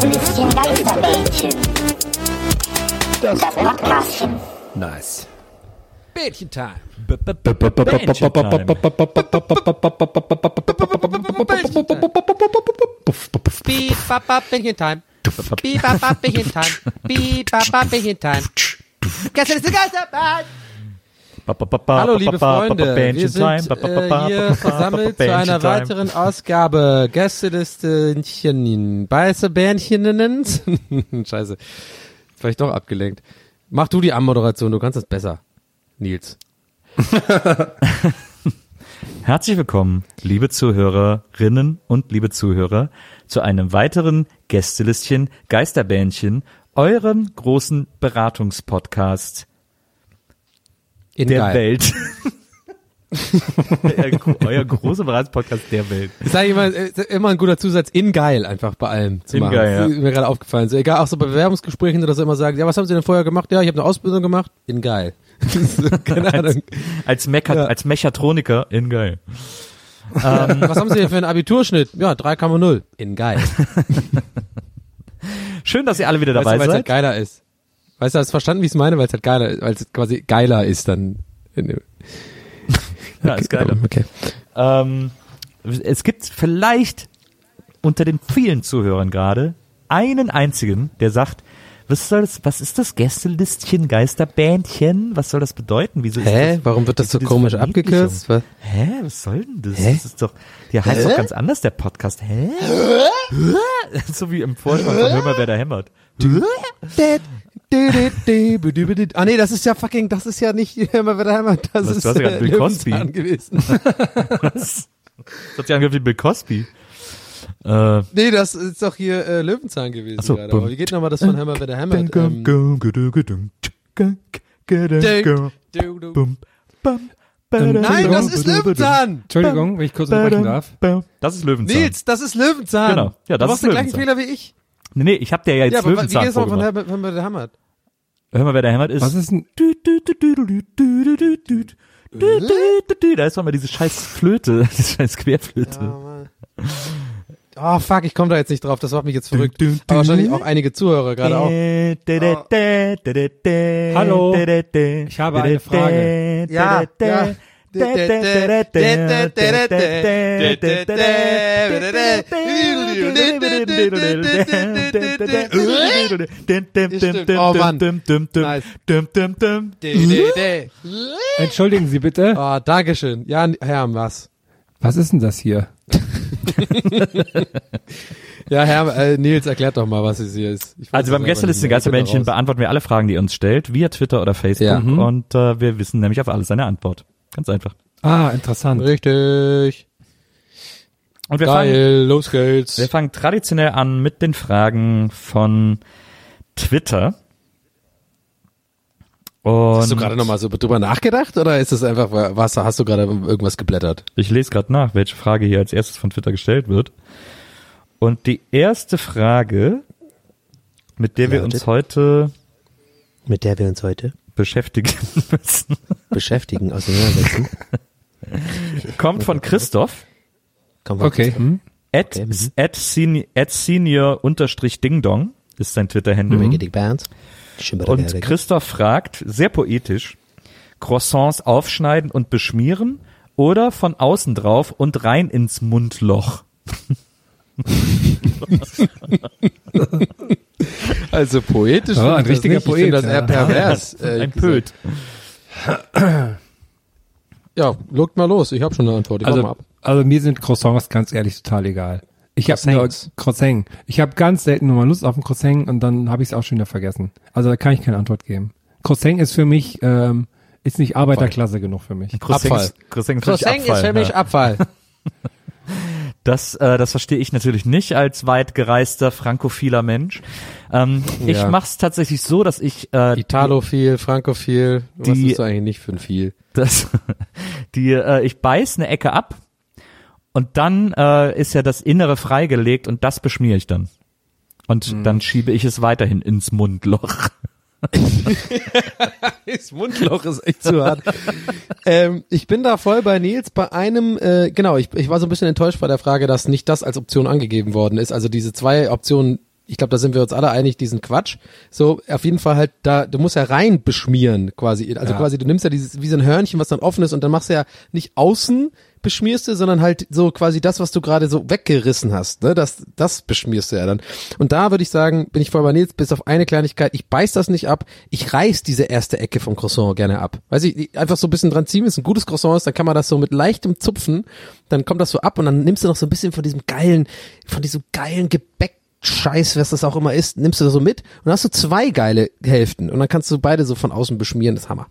Bällchen. Das, das Podcastchen. Nice. Bällchen Time. Bällchen Time. Bällchen Time. Bällchen Time. Gestern ist die ganze Band. Hallo liebe Freunde, wir sind äh, hier versammelt zu einer weiteren Ausgabe Gästelistchen, weiße Bähnchen, Scheiße, jetzt war ich doch abgelenkt. Mach du die Anmoderation, du kannst das besser, Nils. Herzlich willkommen, liebe Zuhörerinnen und liebe Zuhörer, zu einem weiteren Gästelistchen Geisterbähnchen, eurem großen Beratungspodcast In der geil. Welt. Euer gro- Euer großer Beratungspodcast der Welt. Ich sage immer, äh, immer ein guter Zusatz, in geil einfach bei allem zu In machen. geil, ja. Das ist mir gerade aufgefallen. So, egal, auch so bei Bewerbungsgesprächen oder so immer sagen, ja, was haben Sie denn vorher gemacht? Ja, ich habe eine Ausbildung gemacht. In geil. Keine Ahnung. Als, Mecha Ja. als Mechatroniker in geil. Was haben Sie denn für einen Abiturschnitt? Ja, 3,0. In geil. Schön, dass ihr alle wieder Weißt du, dabei weil es halt seid. geiler ist. Weißt du, hast du verstanden, wie ich es meine? Weil es halt geiler weil es quasi geiler ist dann. Ja, ist geil. Okay. Ähm, es gibt vielleicht unter den vielen Zuhörern gerade einen einzigen, der sagt, was soll das, was ist das Gästelistchen, Geisterbändchen? Was soll das bedeuten? Wieso Hä? das, Warum wird das so komisch abgekürzt? Was? Hä? Was soll denn das? Hä? Das ist doch, der heißt doch ganz anders, der Podcast. Hä? so wie im Vorspann von Hör mal, wer da hämmert. Ah nee, das ist ja fucking, das ist ja nicht immer wieder einmal, das Was, ist du hast ja äh, Bill Cosby. Gewesen. Das hat sich angehört wie Bill Cosby. Äh, Nee, das ist doch hier äh, Löwenzahn gewesen so, gerade. Aber wie geht nochmal das von Hammer wieder hämmert? Ähm, Nein, das ist Löwenzahn! Entschuldigung, wenn ich kurz unterbrechen darf. Das ist Löwenzahn. Nils, das ist Löwenzahn! Genau. Ja, das du machst den gleichen. Fehler wie ich. Nee, nee, ich hab dir ja jetzt Ja, aber wie Löwenzahn von vorgemacht. Hammer, Hammer wieder hämmert? Hör mal, wer der hämmert ist. Was ist denn? Da ist doch mal diese scheiß Flöte, diese scheiß Querflöte. Oh fuck, ich komme da jetzt nicht drauf, das macht mich jetzt verrückt. Aber wahrscheinlich auch einige Zuhörer gerade auch. Hallo, ich habe eine Frage. Ja, ja. Oh, Mann. Nice. Entschuldigen Sie bitte. Oh, Dankeschön. Ja, Herr, was? Was ist denn das hier? Ja, Herr, äh, Nils, erklärt doch mal, was es hier ist. Also beim Gästeliste. Geistermännchen beantworten wir alle Fragen, die ihr uns stellt, via Twitter oder Facebook. Ja. Mhm. Und äh, wir wissen nämlich auf alles eine Antwort. Ganz einfach. Ah, interessant. Richtig. Und wir fangen, Geil, los geht's. wir fangen traditionell an mit den Fragen von Twitter. Und Hast du gerade nochmal so drüber nachgedacht oder ist es einfach, was, hast du gerade irgendwas geblättert? Ich lese gerade nach, welche Frage hier als erstes von Twitter gestellt wird. Und die erste Frage, mit der wir uns heute Mit der wir uns heute beschäftigen müssen, beschäftigen, auseinandersetzen. kommt von Christoph Komm, Okay. Hm? at, Okay, mhm. at, senior, at senior unterstrich dingdong ist sein Twitter-Handle. Bands. Und Christoph fragt, sehr poetisch, Croissants aufschneiden und beschmieren oder von außen drauf und rein ins Mundloch? Also poetisch. Ja, ein ich richtiger nicht. Ich Poet, finde das eher pervers. ehrlich Ein. Pöt. Ja, logt mal los. Ich habe schon eine Antwort. Ich Also, ab. also mir sind Croissants ganz ehrlich total egal. Ich habe nur Croissants. Croissant. Ich habe ganz selten nur mal Lust auf ein Croissant und dann habe ich es auch schon wieder vergessen. Also da kann ich keine Antwort geben. Croissant ist für mich ähm, ist nicht Arbeiterklasse genug für mich. Croissant Abfall. ist- Croissant ist, Croissant wirklich ist für Abfall, mich ja. Abfall. Das, äh, das verstehe ich natürlich nicht als weit gereister frankophiler Mensch. Ähm, Ich Ja. mache es tatsächlich so, dass ich äh, Italophil, Frankophil. Was Die- ist du eigentlich nicht für ein viel? das, die, äh, ich beiß eine Ecke ab und dann äh, ist ja das Innere freigelegt und das beschmiere ich dann. Und Mhm. dann schiebe ich es weiterhin ins Mundloch. Das Mundloch ist echt zu hart. ähm, ich bin da voll bei Nils bei einem, äh, genau, ich, ich war so ein bisschen enttäuscht bei der Frage, dass nicht das als Option angegeben worden ist. Also diese zwei Optionen, ich glaube, da sind wir uns alle einig, die sind Quatsch. So, auf jeden Fall halt da, du musst ja rein beschmieren quasi. Also Ja. quasi, du nimmst ja dieses, wie so ein Hörnchen, was dann offen ist und dann machst du ja nicht außen beschmierst du, sondern halt so quasi das, was du gerade so weggerissen hast, ne, das, das beschmierst du ja dann. Und da würde ich sagen, bin ich voll bei Nils, bis auf eine Kleinigkeit, ich beiß das nicht ab, ich reiß diese erste Ecke vom Croissant gerne ab. Weiß ich, einfach so ein bisschen dran ziehen, wenn es ein gutes Croissant ist, dann kann man das so mit leichtem Zupfen, dann kommt das so ab und dann nimmst du noch so ein bisschen von diesem geilen, von diesem geilen Gebäck Scheiß, was das auch immer ist, nimmst du da so mit und dann hast du zwei geile Hälften und dann kannst du beide so von außen beschmieren, das ist Hammer.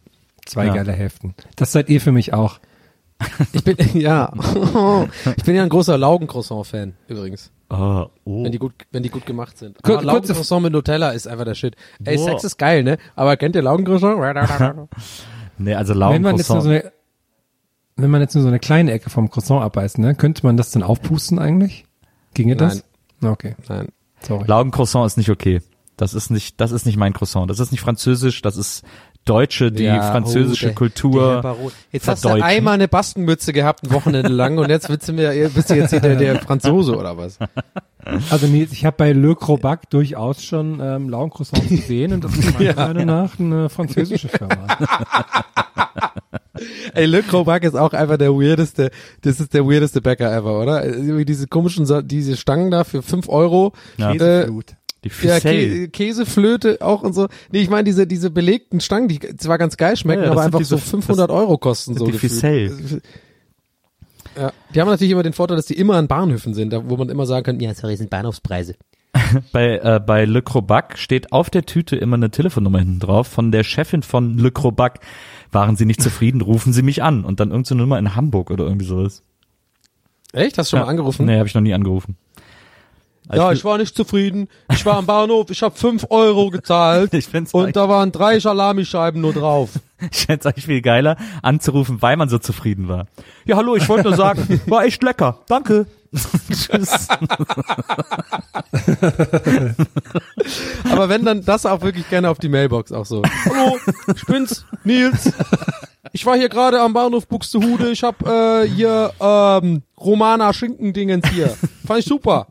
Zwei Ja. geile Hälften. Das seid ihr für mich auch. Ich bin, ja, ich bin ja ein großer Laugencroissant-Fan, übrigens. Oh, oh. Wenn die gut, wenn die gut gemacht sind. Kur- Aber Laugencroissant mit Nutella ist einfach der Shit. Ey, Boah. Sex ist geil, ne? Aber kennt ihr Laugencroissant? Nee, also Wenn man jetzt nur Laugencroissant. so eine, wenn man jetzt nur so eine kleine Ecke vom Croissant abbeißt, ne, könnte man das dann aufpusten eigentlich? Ginge das? Okay, Nein. Sorry. Laugencroissant ist nicht okay. Das ist nicht, das ist nicht mein Croissant. Das ist nicht französisch, das ist Deutsche, die Ja, französische oh, der- Kultur. der. Jetzt hast du einmal eine Bastenmütze gehabt, ein Wochenende lang, und jetzt willst du mir, bist du jetzt hier der, der Franzose oder was? Also Nils, ich habe bei Le Crobac durchaus schon ähm, Laugencroissants gesehen und das ist meiner Meinung nach eine französische Firma. Ey, Le Crobac ist auch einfach der weirdeste, das ist der weirdeste Bäcker ever, oder? Irgendwie diese komischen, diese Stangen da für fünf Euro. Ja. Äh, Käseflut. Die Ja. Kä Käseflöte auch und so. Nee, ich meine diese diese belegten Stangen, die zwar ganz geil schmecken, Ja, aber einfach diese- so 500 Euro kosten so die. Ficelle. Ja, die haben natürlich immer den Vorteil, dass die immer an Bahnhöfen sind, da, wo man immer sagen kann, ja, sorry, sind Bahnhofspreise. Bei, äh, bei Le Crobac steht auf der Tüte immer eine Telefonnummer hinten drauf von der Chefin von Le Crobac. Waren Sie nicht zufrieden, rufen Sie mich an. Und dann irgendeine Nummer in Hamburg oder irgendwie sowas. Echt? Hast du schon mal angerufen? Nee, habe ich noch nie angerufen. Ja, ich ich war nicht zufrieden. Ich war am Bahnhof, ich habe fünf Euro gezahlt Ich find's und da waren drei Salamischeiben nur drauf. Ich fände es eigentlich viel geiler, anzurufen, weil man so zufrieden war. Ja, hallo, ich wollte nur sagen, war echt lecker. Danke. Tschüss. Aber wenn dann das auch wirklich gerne auf die Mailbox auch so. Hallo, ich bin's, Nils. Ich war hier gerade am Bahnhof Buxtehude. Ich hab äh, hier ähm, Romana Schinkendingens hier. Fand ich super.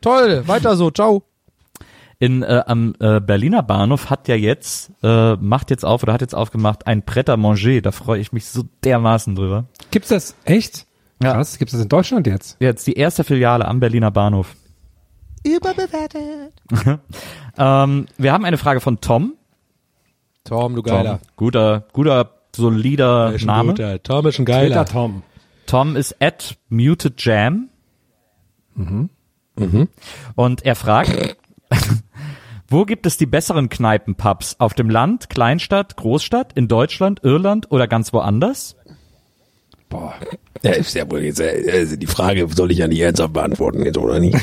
Toll, weiter so, ciao. In, äh, am äh, Berliner Bahnhof hat ja jetzt, äh, macht jetzt auf oder hat jetzt aufgemacht ein Pret à manger. Da freue ich mich so dermaßen drüber. Gibt's das echt? Ja. Krass, gibt's das in Deutschland jetzt? Jetzt die erste Filiale am Berliner Bahnhof. Überbewertet. Ähm, wir haben eine Frage von Tom. Tom, du Tom Geiler. guter, guter, solider Ist Name. guter. Tom ist ein Twitter Geiler. Tom. Tom ist at muted jam. Und er fragt, wo gibt es die besseren Kneipenpubs? Auf dem Land, Kleinstadt, Großstadt, in Deutschland, Irland oder ganz woanders? Boah. Ja, ist ja wohl jetzt, äh, also die Frage soll ich ja nicht ernsthaft beantworten, jetzt oder nicht?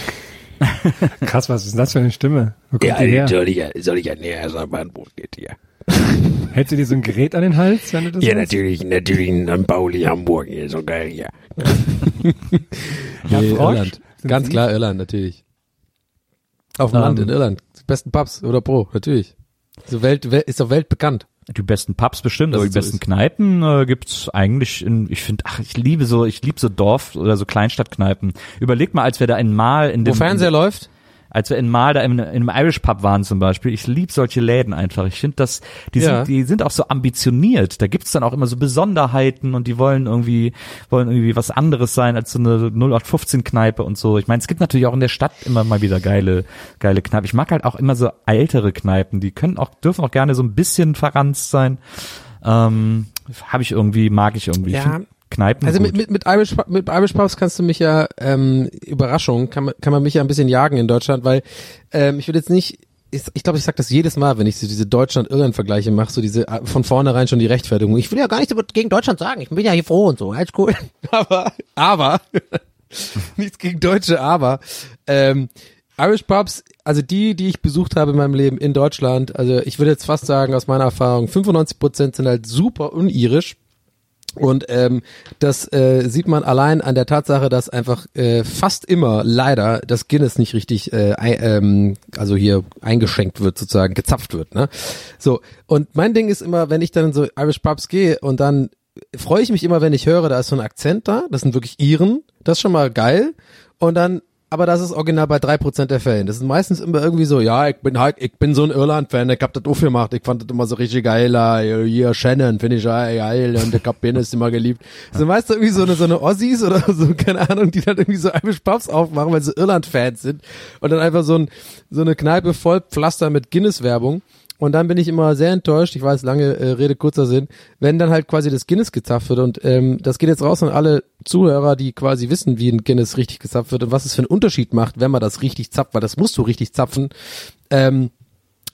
Krass, was ist denn das für eine Stimme? Wo kommt Ja, die her? soll ich ja, soll ich ja nicht ernsthaft beantworten, jetzt hier. Hältst du dir so ein Gerät an den Hals, wenn du das Ja, machst? natürlich, natürlich in Pauli, Hamburg, hier, so geil hier. Ja, Nee, Frosch? Irland. Sind Ganz Sie? klar Irland, natürlich. Auf dem Ähm. Land in Irland. Die besten Pubs oder Pro, natürlich. So Welt, Welt, ist doch weltbekannt. Die besten Pubs bestimmt, Dass aber es die so besten ist. Kneipen äh, gibt's eigentlich in, ich finde, ach, ich liebe so, ich liebe so Dorf- oder so Kleinstadtkneipen. Überleg mal, als wir da einmal in Wo dem Fernseher läuft? Als wir in Mal da in, in einem Irish Pub waren zum Beispiel. Ich lieb solche Läden einfach. Ich finde, dass die Ja. sind, die sind auch so ambitioniert. Da gibt's dann auch immer so Besonderheiten und die wollen irgendwie wollen irgendwie was anderes sein als so eine 0815 Kneipe und so. Ich meine, es gibt natürlich auch in der Stadt immer mal wieder geile geile Kneipen. Ich mag halt auch immer so ältere Kneipen. Die können auch dürfen auch gerne so ein bisschen verranzt sein. Ähm, habe ich irgendwie, mag ich irgendwie. Ja. Kneipen. Also mit, mit, mit, Irish, mit Irish Pubs kannst du mich ja, ähm, Überraschung, kann man, kann man mich ja ein bisschen jagen in Deutschland, weil ähm, ich will jetzt nicht, ich, ich glaube, ich sag das jedes Mal, wenn ich so diese Deutschland-Irland-Vergleiche mache, so diese äh, von vornherein schon die Rechtfertigung. Ich will ja gar nichts gegen Deutschland sagen, ich bin ja hier froh und so, alles cool. Aber, aber, nichts gegen Deutsche, aber, ähm, Irish Pubs, also die, die ich besucht habe in meinem Leben in Deutschland, also ich würde jetzt fast sagen, aus meiner Erfahrung, 95% sind halt super unirisch. Und ähm, das äh, sieht man allein an der Tatsache, dass einfach äh, fast immer leider das Guinness nicht richtig, äh, ähm, also hier eingeschenkt wird, sozusagen gezapft wird. Ne? So und mein Ding ist immer, wenn ich dann in so Irish Pubs gehe und dann freue ich mich immer, wenn ich höre, da ist so ein Akzent da, das sind wirklich Iren, das ist schon mal geil. Und dann aber das ist original bei drei Prozent der Fällen. Das ist meistens immer irgendwie so, ja, ich bin halt, ich bin so ein Irland-Fan, ich hab das aufgemacht, ich fand das immer so richtig geil, hier Shannon, finde ich geil und der Kapitän ist immer geliebt. Das sind meist irgendwie so eine, so eine Ossis oder so, keine Ahnung, die dann irgendwie so Irish Pubs aufmachen, weil sie Irland-Fans sind und dann einfach so ein, so eine Kneipe voll Pflaster mit Guinness-Werbung. Und dann bin ich immer sehr enttäuscht, ich weiß, lange äh, Rede, kurzer Sinn, wenn dann halt quasi das Guinness gezapft wird und ähm, das geht jetzt raus an alle Zuhörer, die quasi wissen, wie ein Guinness richtig gezapft wird und was es für einen Unterschied macht, wenn man das richtig zapft, weil das musst du richtig zapfen. Ähm,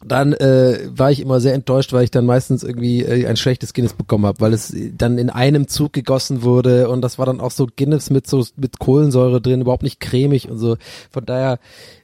dann äh, war ich immer sehr enttäuscht, weil ich dann meistens irgendwie äh, ein schlechtes Guinness bekommen habe, weil es dann in einem Zug gegossen wurde und das war dann auch so Guinness mit so mit Kohlensäure drin, überhaupt nicht cremig und so. Von daher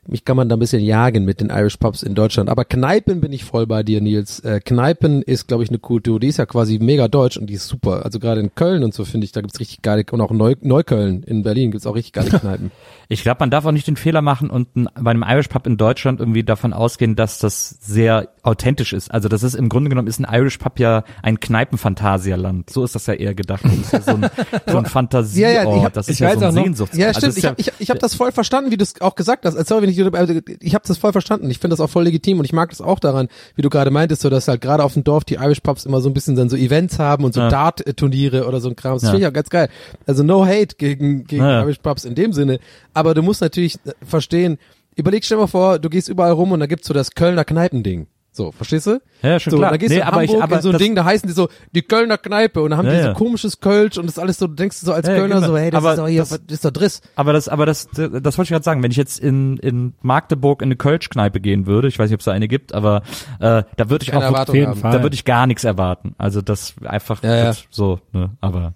mich kann man da ein bisschen jagen mit den Irish Pubs in Deutschland. Aber Kneipen bin ich voll bei dir, Nils. Äh, Kneipen ist, glaube ich, eine Kultur, die ist ja quasi mega deutsch und die ist super. Also gerade in Köln und so finde ich, da gibt's richtig geile, und auch Neu Neukölln in Berlin gibt's auch richtig geile Kneipen. Ich glaube, man darf auch nicht den Fehler machen und ein, bei einem Irish Pub in Deutschland irgendwie davon ausgehen, dass das sehr authentisch ist. Also das ist im Grunde genommen ist ein Irish Pub ja ein Kneipenphantasialand. So ist das ja eher gedacht. Das ist ja so ein, so ein Fantasieort. Ja, ja, ich hab- das ist ich ja so ein auch noch- Sehnsuchts. Ja, also stimmt. ist ich habe ich, ich hab das voll verstanden, wie du es auch gesagt hast. Also, Sorry, wenn ich, ich habe das voll verstanden. Ich finde das auch voll legitim und ich mag das auch daran, wie du gerade meintest, so dass halt gerade auf dem Dorf die Irish Pubs immer so ein bisschen dann so Events haben und so Ja. Dart-Turniere oder so ein Kram. Das Ja. finde ich auch ganz geil. Also no hate gegen, gegen Ja, ja. Irish Pubs in dem Sinne. Aber du musst natürlich äh, verstehen, überleg dir mal vor, du gehst überall rum und da gibt's so das Kölner Kneipending. So, verstehst du? Ja, schon so, klar. Da gehst Nee, du in aber ich- Hamburg aber in so ein Ding, da heißen die so die Kölner Kneipe und da haben Ja, die so ja. komisches Kölsch und das ist alles so, du denkst so als Ja, Kölner genau. so, hey, das Aber ist doch hier, das- das ist doch Driss. Aber das, aber das, das wollte ich gerade sagen. Wenn ich jetzt in, in Magdeburg in eine Kölsch-Kneipe gehen würde, ich weiß nicht, ob es da eine gibt, aber äh, da würde ich Keine auch. Fall. da würde ich gar nichts erwarten. Also das einfach Ja, ja. wird so, ne? Aber,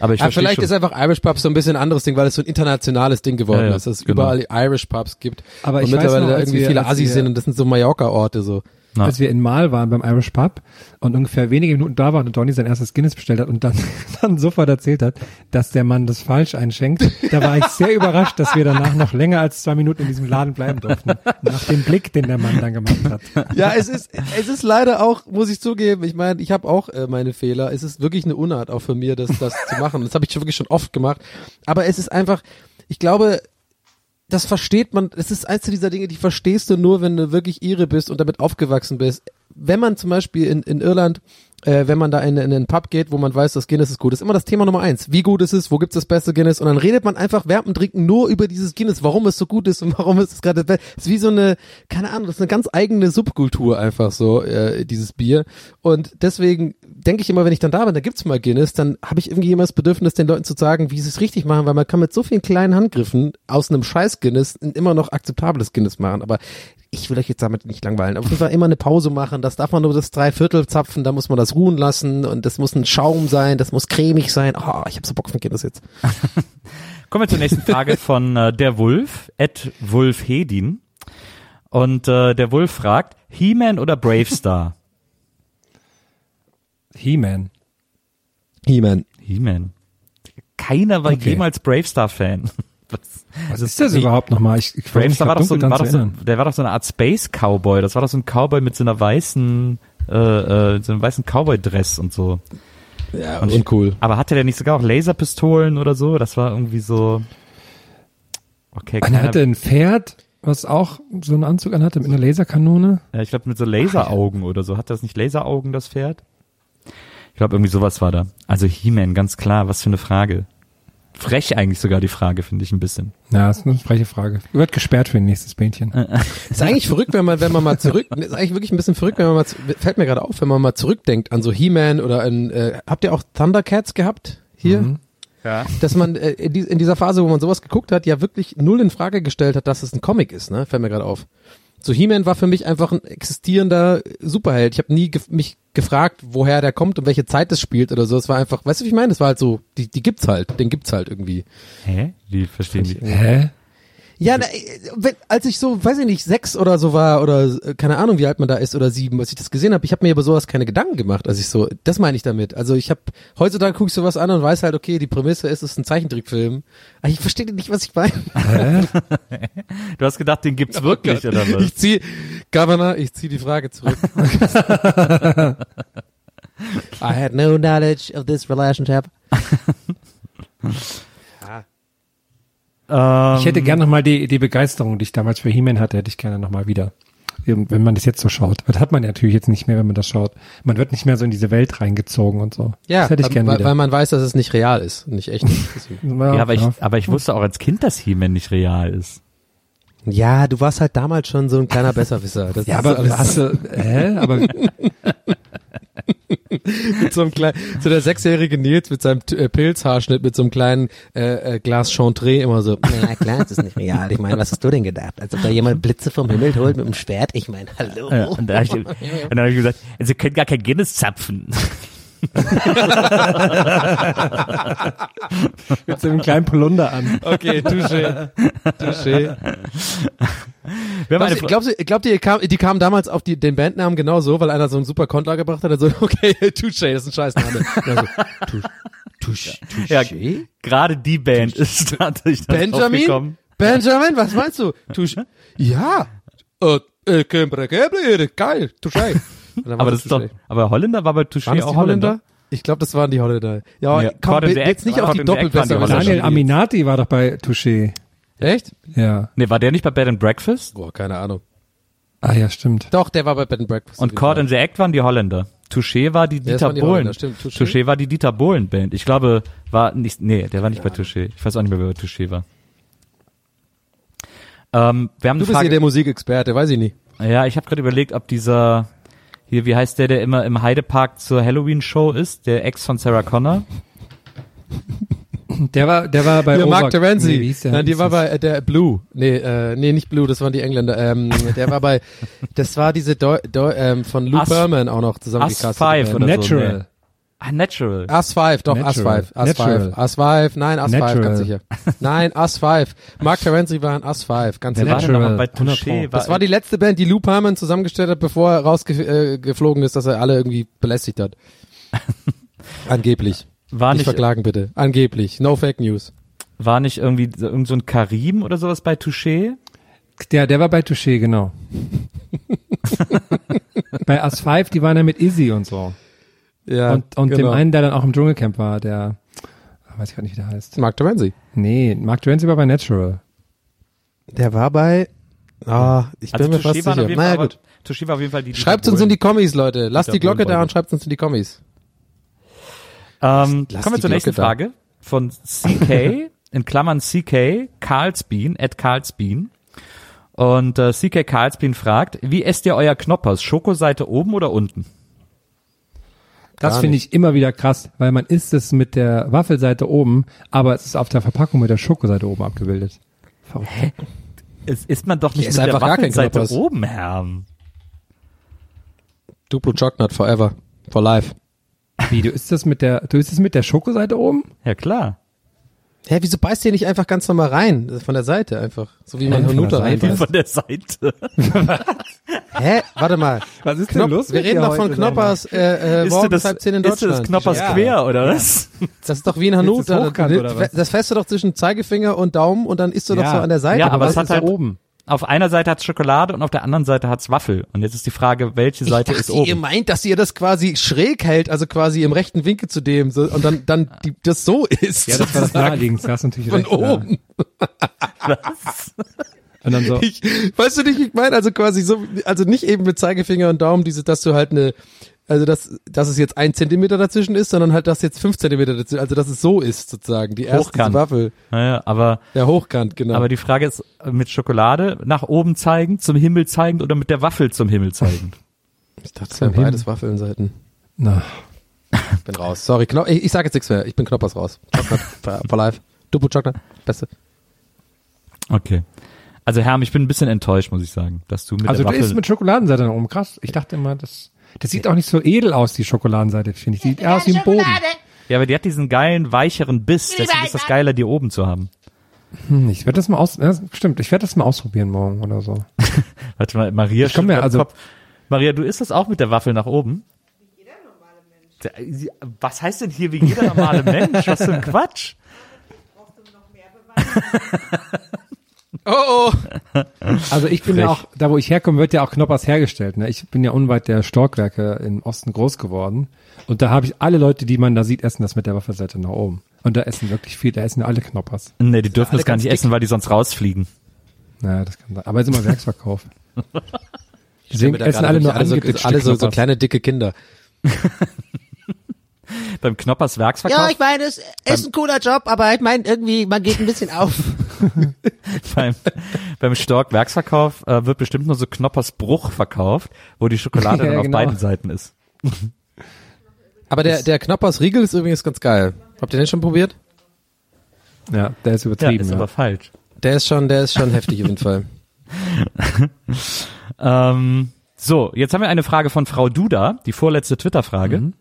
aber ich Ja, vielleicht schon. ist einfach Irish Pubs so ein bisschen ein anderes Ding, weil es so ein internationales Ding geworden Ja, ja, ist, dass es genau. überall Irish Pubs gibt. Aber und ich weiß mittlerweile noch, da irgendwie wir- viele Assis sind und das sind so Mallorca-Orte so. Ja. als wir in Mal waren beim Irish Pub und ungefähr wenige Minuten da waren und Donny sein erstes Guinness bestellt hat und dann, dann sofort erzählt hat, dass der Mann das falsch einschenkt, da war ich sehr überrascht, dass wir danach noch länger als zwei Minuten in diesem Laden bleiben durften. Nach dem Blick, den der Mann dann gemacht hat. Ja, es ist, es ist leider auch, muss ich zugeben, ich meine, ich habe auch äh, meine Fehler. Es ist wirklich eine Unart auch für mir, das, das zu machen. Das habe ich schon wirklich schon oft gemacht. Aber es ist einfach, ich glaube, das versteht man, es ist eins dieser Dinge, die verstehst du nur, wenn du wirklich Ire bist und damit aufgewachsen bist. Wenn man zum Beispiel in, in Irland, äh, wenn man da in, in einen Pub geht, wo man weiß, das Guinness ist gut, ist immer das Thema Nummer eins. Wie gut ist es, wo gibt's das beste Guinness? Und dann redet man einfach dem Trinken nur über dieses Guinness, warum es so gut ist und warum ist es gerade das Beste. Es ist wie so eine, keine Ahnung, das ist eine ganz eigene Subkultur einfach so, äh, dieses Bier. Und deswegen denke ich immer, wenn ich dann da bin, da gibt's mal Guinness, dann habe ich irgendwie immer das Bedürfnis, den Leuten zu sagen, wie sie es richtig machen, weil man kann mit so vielen kleinen Handgriffen aus einem scheiß Guinness ein immer noch akzeptables Guinness machen. Aber ich will euch jetzt damit nicht langweilen. Auf jeden Fall immer eine Pause machen. Das darf man nur das Dreiviertel zapfen, da muss man das ruhen lassen und das muss ein Schaum sein, das muss cremig sein. Oh, ich habe so Bock auf Guinness jetzt. Kommen wir zur nächsten Frage von äh, der Wolf, Ed Wolf Hedin. Und äh, der Wolf fragt, He-Man oder Bravestar? He-Man. He-Man. He-Man. Keiner war Okay. jemals Bravestar-Fan. Was, Was ist das überhaupt nochmal? Ich, ich Bravestar war doch, so war doch so, der war doch so eine Art Space Cowboy. Das war doch so ein Cowboy mit so einer weißen, äh, äh, so einem weißen Cowboy-Dress und so. Ja, Und uncool. Aber hatte der nicht sogar auch Laserpistolen oder so? Das war irgendwie so. Okay, Einer keiner, hatte ein Pferd was auch so einen Anzug anhatte mit einer Laserkanone? Ja, ich glaube mit so Laseraugen oder so. Hat das nicht Laseraugen, das Pferd? Ich glaube, irgendwie sowas war da. Also He-Man, ganz klar, was für eine Frage. Frech eigentlich sogar die Frage, finde ich ein bisschen. Ja, ist eine freche Frage. Wird gesperrt für ein nächstes Bähnchen. Ist eigentlich verrückt, wenn man, wenn man mal zurück, ist eigentlich wirklich ein bisschen verrückt, wenn man mal, fällt mir gerade auf, wenn man mal zurückdenkt an so He-Man oder an, äh, habt ihr auch Thundercats gehabt hier? Mhm. Ja. Dass man äh, in dieser Phase, wo man sowas geguckt hat, ja wirklich null in Frage gestellt hat, dass es ein Comic ist, ne? Fällt mir gerade auf. So He-Man war für mich einfach ein existierender Superheld. Ich habe nie gef mich gefragt, woher der kommt und welche Zeit es spielt oder so. Es war einfach, weißt du, wie ich meine? Das war halt so, die, die gibt's halt, den gibt's halt irgendwie. Hä? Wie verstehen die? Hä? Ja, wenn, als ich so, weiß ich nicht, sechs oder so war oder äh, keine Ahnung, wie alt man da ist oder sieben, als ich das gesehen habe, ich habe mir über sowas keine Gedanken gemacht, als ich so, das meine ich damit. Also ich habe heutzutage gucke ich sowas an und weiß halt, okay, die Prämisse ist, es ist ein Zeichentrickfilm. Aber ich verstehe nicht, was ich meine. Du hast gedacht, den gibt's wirklich, oder was? Ich zieh, Governor, ich zieh die Frage zurück. I had no knowledge of this relationship. Ähm, Ich hätte gerne nochmal die, die Begeisterung, die ich damals für He-Man hatte, hätte ich gerne nochmal wieder. Wenn man das jetzt so schaut. Das hat man ja natürlich jetzt nicht mehr, wenn man das schaut. Man wird nicht mehr so in diese Welt reingezogen und so. Ja, das hätte ich gerne weil, wieder. weil man weiß, dass es nicht real ist, nicht echt ist. Ja, ja, aber ich, aber ich wusste auch als Kind, dass He-Man nicht real ist. Ja, du warst halt damals schon so ein kleiner Besserwisser. Das ja, aber alles hast du, hä? Aber mit so einem kleinen, so der sechsjährige Nils mit seinem äh, Pilzhaarschnitt, mit so einem kleinen äh, äh, Glas Chantre immer so. Ja klar, es ist nicht real. Ich meine, was hast du denn gedacht? Als ob da jemand Blitze vom Himmel holt mit dem Schwert? Ich meine, hallo. Ja, und da habe ich, und dann hab ich gesagt, sie können gar kein Guinness zapfen. mit so einem kleinen Polunder an. Okay, touché. Touché. Fra- glaubst, du- glaubt ihr, die kamen, die kamen damals auf die, den Bandnamen genau so, weil einer so einen super Konter gebracht hat, also okay, touché, das ist ein Scheißname. Also, touché, touché, Ja, touché? gerade die Band ist dadurch dann Benjamin? Benjamin, was meinst du? Touché. Ja. Äh, äh, geil, touché. Aber das ist doch, aber Holländer war bei Touché auch Holländer. Holländer? Ich glaube, das waren die Holländer. Ja, Ja, komm, Cordon jetzt Bleu- nicht auf die Doppelbesserwisser. Daniel. Aminati war doch bei Touché. Echt? Ja. Nee, war der nicht bei Bed and Breakfast? Boah, keine Ahnung. Ah ja, stimmt. Doch, der war bei Bed and Breakfast. Und Cord and the Act waren die Holländer. Touché war die Ja, Dieter die Bohlen. Touché? Touché war die Dieter Bohlen Band. Ich glaube, war nicht, nee, der war nicht bei Touché. Ich weiß auch nicht mehr, wer bei Touché war. Ähm, wir haben Du bist hier Frage. der Musikexperte, weiß ich nicht. Ja, ich habe gerade überlegt, ob dieser hier, wie heißt der, der immer im Heidepark zur Halloween-Show ist, der Ex von Sarah Connor. Der war, der war bei Ja, Mark Terenzi. Nee, der? Nein, die war bei äh, der Blue. Nee, äh, nee, nicht Blue, das waren die Engländer. Ähm, der war bei, das war diese Deu Deu ähm, von Lou Berman auch noch Us zusammengecastet. Five oder so. Natural. Ah, Natural. Us 5, doch, Us Natural. 5. Us Natural. 5. Us 5, nein, Us 5, Natural. ganz sicher. Nein, Us 5. Mark Terenzi war in Us 5, ganz Wer sicher. war bei 100 Touché? Das war die letzte Band, die Lou Perman zusammengestellt hat, bevor er rausgeflogen äh, ist, dass er alle irgendwie belästigt hat. Angeblich. war Nicht nicht, verklagen bitte. Angeblich. No Fake News. war nicht irgendwie so, irgend so ein Karim oder sowas bei Touché? Der, der war bei Touché, genau. bei Us 5, die waren ja mit Izzy und so. Ja, und und dem genau. einen, der dann auch im Dschungelcamp war, der, weiß ich gar nicht, wie der heißt. Mark Terenzi. Nee, Mark Terenzi war bei Natural. Der war bei, ah, ich bin Also mir fast Touché war auf sicher. jeden Fall, Naja, gut. Touché war auf jeden Fall die. Schreibt uns in die. Kommis, Leute. Lasst Dieter die Glocke da und schreibt uns in die Kommis. Ähm, Lass kommen wir die zur nächsten Glocke da. Frage von CK, in Klammern CK, Carlsbean, at Carlsbean. Und äh, CK Carlsbean fragt, wie esst ihr euer Knoppers? Schokoseite oben oder unten? Das finde ich immer wieder krass, weil man isst es mit der Waffelseite oben, aber es ist auf der Verpackung mit der Schokoseite oben abgebildet. Verrückt. Es isst man doch nicht mit der Waffelseite oben, Herr. Duplo Chocolate forever. For life. Wie, du isst das mit der, du isst es mit der Schokoseite oben? Ja, klar. Hä, wieso beißt ihr nicht einfach ganz normal rein? Das ist Von der Seite einfach. So wie man Hanuta der Seite? reinbeißt. Von der Seite. Hä? Warte mal. Was ist Knop wir reden doch von Knoppers äh, äh, morgens das, halb zehn in Deutschland. das Knoppers Ja. quer, oder was? Das ist doch wie ein Hanuta. was? Das fährst du doch zwischen Zeigefinger und Daumen und dann isst du doch Ja. so an der Seite. Ja, aber was? es hat ist halt- oben. Auf einer Seite hat's Schokolade und auf der anderen Seite hat's Waffel. Und jetzt ist die Frage, welche Seite ich ist dachte, ihr oben? meint, dass ihr das quasi schräg hält, also quasi im rechten Winkel zu dem so, und dann dann die, das so ist. Ja, das war das naheliegendste, hast natürlich von recht. ja. oben. Und dann so, Ich, weißt du nicht, wie ich meine? Also quasi so, also nicht eben mit Zeigefinger und Daumen, diese, dass du halt eine, also dass, dass es jetzt ein Zentimeter dazwischen ist, sondern halt, dass jetzt fünf Zentimeter dazwischen, also dass es so ist sozusagen, die erste Hochkant. Waffel. Naja, aber, Ja, hochkant, genau. aber die Frage ist, mit Schokolade nach oben zeigend, zum Himmel zeigend oder mit der Waffel zum Himmel zeigend? ich dachte, es wären Himmel. beides Waffelseiten. na, Ich bin raus. Sorry, Kno ich, ich sag jetzt nichts mehr. Ich bin Knoppers raus. Chocolate for, life. Dupu Chocolate. Beste. Okay. Also Herm, ich bin ein bisschen enttäuscht, muss ich sagen, dass du mit also der du Waffel... isst mit Schokoladenseite nach oben. Krass. Ich dachte immer, das, das sieht auch nicht so edel aus, die Schokoladenseite, finde ich. Die sieht eher aus wie ein Boden. ja, aber die hat diesen geilen, weicheren Biss, deswegen ist das geiler, die oben zu haben. Hm, ich werde das mal aus, ja, stimmt, ich werde das mal ausprobieren morgen oder so. Warte mal, Maria Ich komm mir also- Kopf. Maria, du isst das auch mit der Waffel nach oben? Wie jeder normale Mensch. Was heißt denn hier wie jeder normale Mensch? Was für ein Quatsch? Oh, oh. Also ich bin ja auch, da wo ich herkomme, wird ja auch Knoppers hergestellt. Ne? Ich bin ja unweit der Storkwerke im Osten groß geworden. Und da habe ich alle Leute, die man da sieht, essen das mit der Waffelseite nach oben. Und da essen wirklich viel, da essen ja alle Knoppers. Nee, die dürfen alle das gar nicht dick. essen, weil die sonst rausfliegen. Naja, das kann sein. Aber es ist immer Werksverkauf. Deswegen essen alle nur alle, so, alle so, so kleine, dicke Kinder. Beim Knoppers Werksverkauf, Ja, ich meine, es ist ein cooler Job, aber ich meine, irgendwie, man geht ein bisschen auf. beim, beim Stork Werksverkauf äh, wird bestimmt nur so Knoppers Bruch verkauft, wo die Schokolade Ja, dann auf genau. beiden Seiten ist. Aber der, der Knoppers Riegel ist übrigens ganz geil. Habt ihr den schon probiert? Ja, der ist übertrieben. ist Ja, aber falsch. Der ist schon, der ist schon heftig auf jeden Fall. Ähm, so, jetzt haben wir eine Frage von Frau Duda, die vorletzte Twitter-Frage.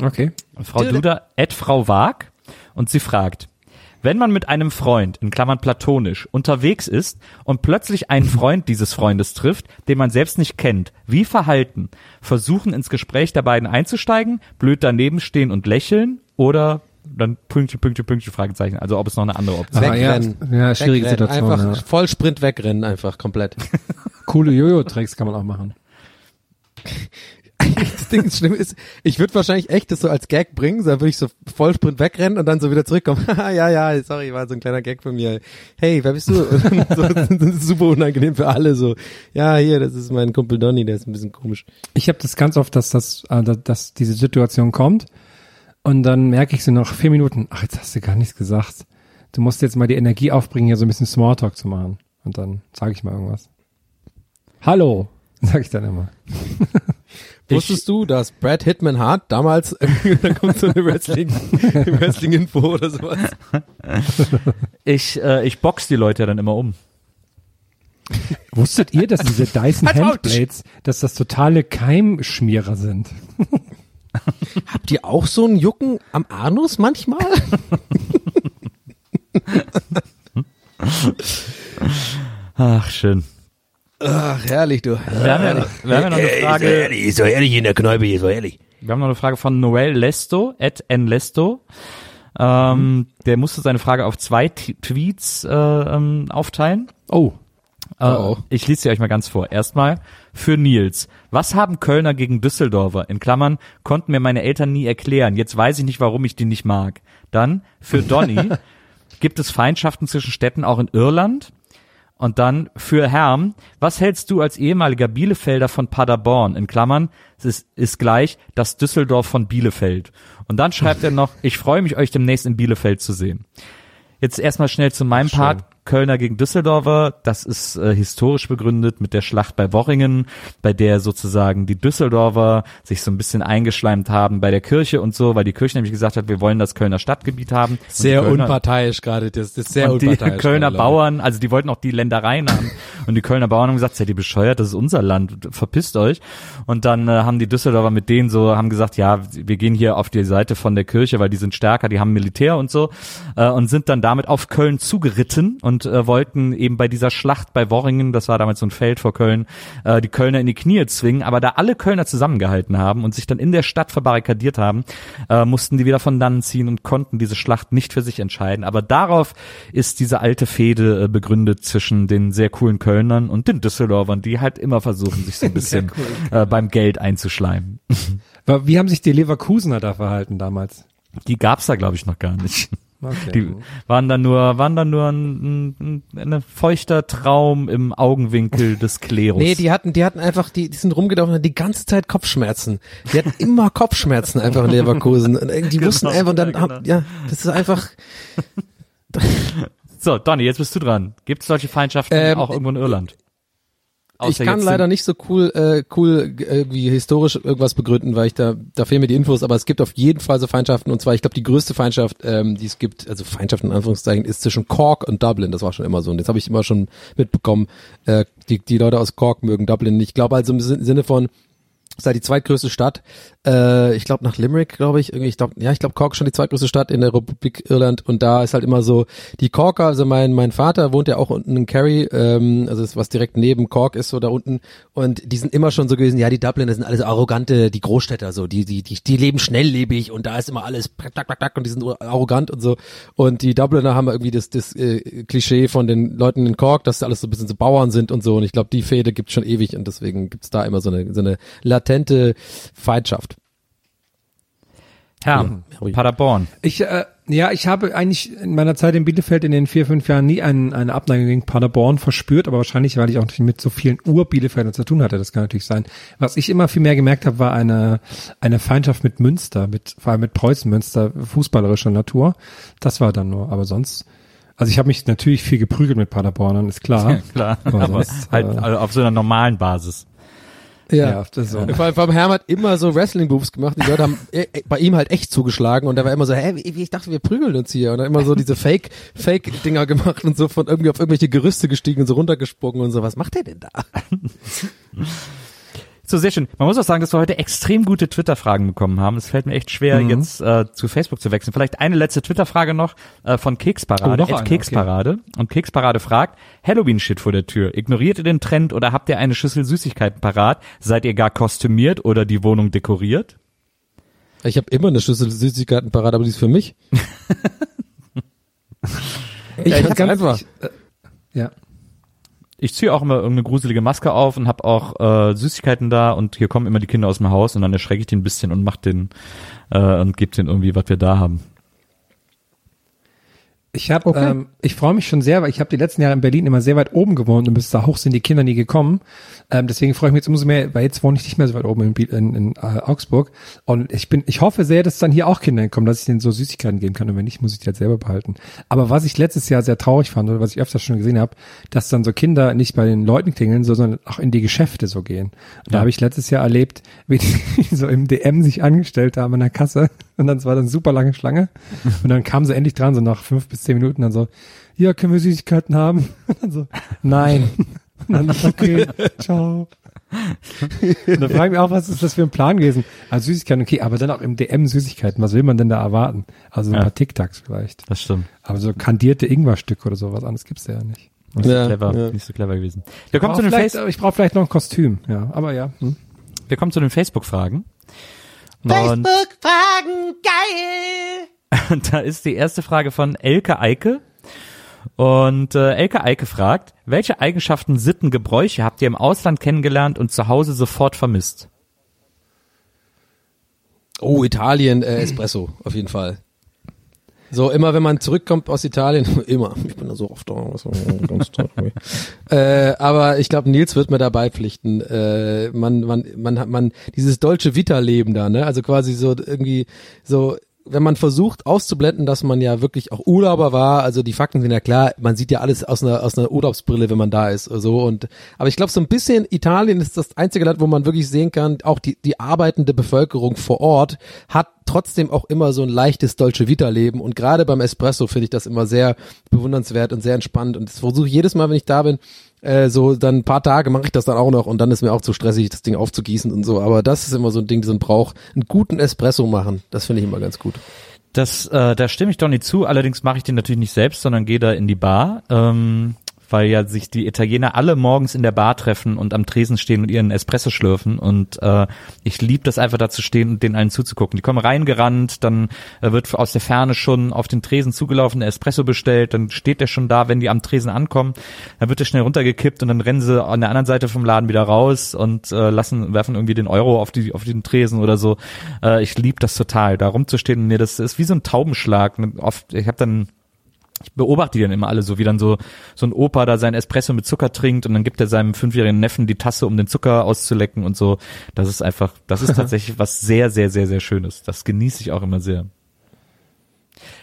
Okay. Frau Duda, at Frau Wag, und sie fragt, wenn man mit einem Freund, in Klammern platonisch, unterwegs ist und plötzlich einen Freund dieses Freundes trifft, den man selbst nicht kennt, wie verhalten? Versuchen ins Gespräch der beiden einzusteigen, blöd daneben stehen und lächeln oder dann Pünktchen, Pünktchen, Pünktchen, Fragezeichen. Also ob es noch eine andere Option Ah, ja, Wegrennen. ja, schwierige Wegrennen. Situation. Einfach Ja. voll Sprint wegrennen, einfach komplett. Coole Jojo-Tricks kann man auch machen. das Ding ist schlimm ist, ich würde wahrscheinlich echt das so als Gag bringen, dann würde ich so Vollsprint wegrennen und dann so wieder zurückkommen. Ja, ja, sorry, war so ein kleiner Gag von mir. Hey, wer bist du? So, das ist super unangenehm für alle, so. Ja, hier, das ist mein Kumpel Donny, der ist ein bisschen komisch. Ich habe das ganz oft, dass das, äh, dass diese Situation kommt und dann merke ich so nach vier Minuten, ach, jetzt hast du gar nichts gesagt. Du musst jetzt mal die Energie aufbringen, hier so ein bisschen Smalltalk zu machen. Und dann sage ich mal irgendwas. Hallo, sage ich dann immer. Wusstest du, dass Brad Hitman Hart damals, da kommt so eine Wrestling, Wrestling-Info oder sowas. Ich, äh, ich box die Leute ja dann immer um. Wusstet ihr, dass diese Dyson Handblades, dass das totale Keimschmierer sind? Habt ihr auch so ein Jucken am Anus manchmal? Ach, schön. Ach, herrlich, du. Wir haben ja, wir haben ja noch eine Frage. ehrlich, so ehrlich in der Kneipe, so ehrlich. Wir haben noch eine Frage von Noel Lesto, at nlesto. Ähm, Der musste seine Frage auf zwei T Tweets äh, ähm, aufteilen. Oh, Äh, Oh, oh. Ich lese sie euch mal ganz vor. Erstmal für Nils. Was haben Kölner gegen Düsseldorfer? In Klammern konnten mir meine Eltern nie erklären. Jetzt weiß ich nicht, warum ich die nicht mag. Dann für Donny. gibt es Feindschaften zwischen Städten auch in Irland? Und dann für Herm, was hältst du als ehemaliger Bielefelder von Paderborn? In Klammern, es ist, ist gleich das Düsseldorf von Bielefeld. Und dann schreibt er noch, ich freue mich, euch demnächst in Bielefeld zu sehen. Jetzt erstmal schnell zu meinem Part. Kölner gegen Düsseldorfer, das ist äh, historisch begründet mit der Schlacht bei Worringen, bei der sozusagen die Düsseldorfer sich so ein bisschen eingeschleimt haben bei der Kirche und so, weil die Kirche nämlich gesagt hat, wir wollen das Kölner Stadtgebiet haben. Sehr die Kölner, unparteiisch gerade, das, das ist sehr und die unparteiisch. Kölner gerade, Bauern, also die wollten auch die Ländereien haben. Und die Kölner Bauern haben gesagt, seid ihr bescheuert, das ist unser Land, verpisst euch. Und dann äh, haben die Düsseldorfer mit denen so, haben gesagt, ja, wir gehen hier auf die Seite von der Kirche, weil die sind stärker, die haben Militär und so. Äh, und sind dann damit auf Köln zugeritten und äh, wollten eben bei dieser Schlacht bei Worringen, das war damals so ein Feld vor Köln, äh, die Kölner in die Knie zwingen. Aber da alle Kölner zusammengehalten haben und sich dann in der Stadt verbarrikadiert haben, äh, mussten die wieder von dannen ziehen und konnten diese Schlacht nicht für sich entscheiden. Aber darauf ist diese alte Fehde äh, begründet zwischen den sehr coolen Kölnern und den Düsseldorfern, die halt immer versuchen, sich so ein bisschen äh, beim Geld einzuschleimen. Wie haben sich die Leverkusener da verhalten damals? Die gab's da, glaube ich, noch gar nicht. Okay. Die waren dann nur, waren dann nur ein, ein, ein feuchter Traum im Augenwinkel des Klerus. Nee, die hatten, die hatten einfach, die, die sind rumgelaufen und hatten die ganze Zeit Kopfschmerzen. Die hatten immer Kopfschmerzen einfach in Leverkusen. Und die Genau, wussten einfach, und dann, ja, genau. ja, das ist einfach, so, Donny, jetzt bist du dran. Gibt es solche Feindschaften Ähm, auch irgendwo in Irland? Ich kann jetzt leider nicht so cool, äh, cool irgendwie historisch irgendwas begründen, weil ich da, da fehlen mir die Infos, aber es gibt auf jeden Fall so Feindschaften und zwar, ich glaube, die größte Feindschaft, ähm, die es gibt, also Feindschaft in Anführungszeichen, ist zwischen Cork und Dublin. Das war schon immer so und das habe ich immer schon mitbekommen. Äh, die, die Leute aus Cork mögen Dublin nicht. Ich glaube also im Sin- Sinne von, sei die zweitgrößte Stadt. Äh, ich glaube nach Limerick, glaube ich. Irgendwie, ich glaube, ja, ich glaube Cork ist schon die zweitgrößte Stadt in der Republik Irland und da ist halt immer so die Corker. Also mein mein Vater wohnt ja auch unten in Kerry, ähm, also das, was direkt neben Cork ist so da unten und die sind immer schon so gewesen. Ja, die Dubliner sind alles arrogante, die Großstädter so, die die die die leben schnelllebig und da ist immer alles tak tak tak und die sind arrogant und so und die Dubliner haben irgendwie das das äh, Klischee von den Leuten in Cork, dass alles so ein bisschen so Bauern sind und so und ich glaube die Fehde gibt's schon ewig und deswegen gibt's da immer so eine so eine latente Feindschaft. Herr, Ja. Paderborn. Ich, äh, ja, ich habe eigentlich in meiner Zeit in Bielefeld in den vier, fünf Jahren nie einen, eine Abneigung gegen Paderborn verspürt, aber wahrscheinlich, weil ich auch nicht mit so vielen Ur-Bielefeldern zu tun hatte, das kann natürlich sein. Was ich immer viel mehr gemerkt habe, war eine, eine Feindschaft mit Münster, mit, vor allem mit Preußen Münster, fußballerischer Natur. Das war dann nur, aber sonst, also ich habe mich natürlich viel geprügelt mit Paderbornern, ist klar. Klar, Aber aber sonst, halt äh, also auf so einer normalen Basis. Ja, das ist so. Vor allem, vor allem Herm hat immer so Wrestling-Moves gemacht. Die Leute haben äh, äh, bei ihm halt echt zugeschlagen und er war immer so, hä, wie, ich dachte, wir prügeln uns hier. Und dann immer so diese Fake, Fake-Dinger gemacht und so von irgendwie auf irgendwelche Gerüste gestiegen und so runtergesprungen und so. Was macht der denn da? So, sehr schön. Man muss auch sagen, dass wir heute extrem gute Twitter-Fragen bekommen haben. Es fällt mir echt schwer, Mhm. jetzt äh, zu Facebook zu wechseln. Vielleicht eine letzte Twitter-Frage noch äh, von Keksparade. Oh, Keksparade. Und Keksparade fragt, Halloween-Shit vor der Tür. Ignoriert ihr den Trend oder habt ihr eine Schüssel Süßigkeiten parat? Seid ihr gar kostümiert oder die Wohnung dekoriert? Ich habe immer eine Schüssel Süßigkeiten parat, aber die ist für mich. ich Ja, ganz ganz- einfach. ich, äh, ja. Ich ziehe auch immer irgendeine gruselige Maske auf und habe auch äh, Süßigkeiten da und hier kommen immer die Kinder aus dem Haus und dann erschrecke ich den ein bisschen und mach den äh, und gebe den irgendwie, was wir da haben. Ich habe, Okay. ähm, ich freue mich schon sehr, weil ich habe die letzten Jahre in Berlin immer sehr weit oben gewohnt und bis da hoch sind die Kinder nie gekommen. Ähm, deswegen freue ich mich jetzt umso mehr, weil jetzt wohne ich nicht mehr so weit oben in, in, in äh, Augsburg. Und ich bin, ich hoffe sehr, dass dann hier auch Kinder kommen, dass ich denen so Süßigkeiten geben kann. Und wenn nicht, muss ich die halt selber behalten. Aber was ich letztes Jahr sehr traurig fand oder was ich öfters schon gesehen habe, dass dann so Kinder nicht bei den Leuten klingeln, sondern auch in die Geschäfte so gehen. Und da Ja. habe ich letztes Jahr erlebt, wie die so im DM sich angestellt haben an der Kasse. Und dann es war dann eine super lange Schlange. Und dann kamen sie endlich dran, so nach fünf bis zehn Minuten, dann so, ja, können wir Süßigkeiten haben? Und dann so, nein. Und dann, okay, ciao. Und dann frage ich mich auch, was ist das für ein Plan gewesen? Also Süßigkeiten, okay, aber dann auch im DM Süßigkeiten, was will man denn da erwarten? Also ein Ja. paar Tic-Tacs vielleicht. Das stimmt. Aber so kandierte Ingwerstücke oder sowas anderes gibt's ja nicht. Nicht so Ja, clever, ja. nicht so clever gewesen. Wir kommen zu den vielleicht, Face ich brauche vielleicht noch ein Kostüm, ja. Aber ja. Hm. wir kommen zu den Facebook-Fragen. Facebook-Fragen, geil! und da ist die erste Frage von Elke Eike. Und äh, Elke Eike fragt, welche Eigenschaften, Sitten, Gebräuche habt ihr im Ausland kennengelernt und zu Hause sofort vermisst? Oh, Italien, äh, Espresso, auf jeden Fall. So, immer wenn man zurückkommt aus Italien, immer, ich bin da so oft da, war ganz toll. äh, aber ich glaube, Nils wird mir dabei pflichten. Äh, man, man, man hat, man, dieses deutsche Vita-Leben da, ne, also quasi so irgendwie, so, wenn man versucht auszublenden, dass man ja wirklich auch Urlauber war, also die Fakten sind ja klar, man sieht ja alles aus einer, aus einer Urlaubsbrille, wenn man da ist, so. Und, aber ich glaube, so ein bisschen Italien ist das einzige Land, wo man wirklich sehen kann, auch die, die arbeitende Bevölkerung vor Ort hat trotzdem auch immer so ein leichtes Dolce Vita Leben und gerade beim Espresso finde ich das immer sehr bewundernswert und sehr entspannt. Und das versuche ich jedes Mal, wenn ich da bin, äh, so dann ein paar Tage mache ich das dann auch noch und dann ist mir auch zu stressig, das Ding aufzugießen und so, aber das ist immer so ein Ding, ein Brauch, einen guten Espresso machen, das finde ich immer ganz gut. Das, äh, da stimme ich doch nicht zu. Allerdings mache ich den natürlich nicht selbst, sondern gehe da in die Bar. Ähm, weil ja sich die Italiener alle morgens in der Bar treffen und am Tresen stehen und ihren Espresso schlürfen und äh, ich lieb das einfach da zu stehen und den allen zuzugucken. Die kommen reingerannt, dann äh, wird aus der Ferne schon auf den Tresen zugelaufen, der Espresso bestellt, dann steht der schon da, wenn die am Tresen ankommen, dann wird der schnell runtergekippt und dann rennen sie an der anderen Seite vom Laden wieder raus und äh, lassen werfen irgendwie den Euro auf die auf den Tresen oder so. Äh, ich lieb das total, da rumzustehen und mir das ist wie so ein Taubenschlag. Oft ich habe dann ich beobachte die dann immer alle so, wie dann so, so ein Opa da sein Espresso mit Zucker trinkt und dann gibt er seinem fünfjährigen Neffen die Tasse, um den Zucker auszulecken und so. Das ist einfach, das ist tatsächlich was sehr, sehr, sehr, sehr Schönes. Das genieße ich auch immer sehr.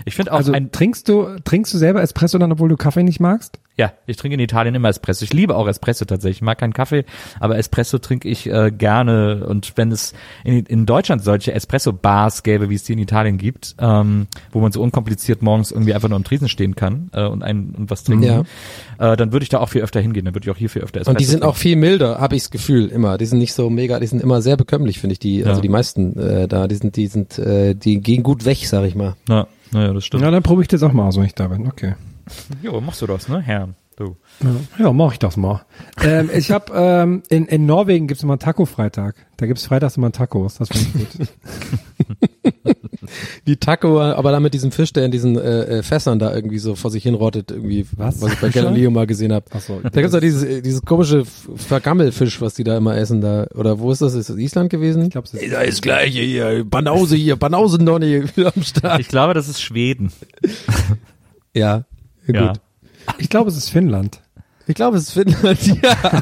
Ich finde auch Also ein, trinkst du, trinkst du selber Espresso dann, obwohl du Kaffee nicht magst? Ja, ich trinke in Italien immer Espresso. Ich liebe auch Espresso tatsächlich. Ich mag keinen Kaffee, aber Espresso trinke ich äh, gerne. Und wenn es in, in Deutschland solche Espresso-Bars gäbe, wie es die in Italien gibt, ähm, wo man so unkompliziert morgens irgendwie einfach nur am Tresen stehen kann äh, und ein und was trinken, äh, dann würde ich da auch viel öfter hingehen. Dann würde ich auch hier viel öfter Espresso Und die sind trinken. auch viel milder, habe ich das Gefühl immer. Die sind nicht so mega, die sind immer sehr bekömmlich, finde ich. Die, Ja. also die meisten äh, da, die sind, die sind, äh, die gehen gut weg, sag ich mal. Ja, naja, das stimmt. Ja, dann probiere ich das auch mal aus, wenn ich da bin. Okay. Jo, machst du das, ne, Herr? Du. Ja, mach ich das mal. ähm, ich habe ähm, in, in Norwegen gibt's immer einen Taco-Freitag. Da gibt's freitags immer Tacos. Das finde ich gut. Die Taco, aber dann mit diesem Fisch, der in diesen äh, äh, Fässern da irgendwie so vor sich hin rottet, irgendwie, Was? was ich bei? Galileo mal gesehen habe. So. Da gibt's doch dieses, äh, dieses komische Vergammelfisch, was die da immer essen da. Oder wo ist das? Ist das Island gewesen? Ich glaube, es Ey, ist da ist gleich hier, Banause hier, Banause Nonny am Start. Ich glaube, das ist Schweden. Ja, ja, gut. ich glaube, es ist Finnland. Ich glaube, es ist Finnland, ja.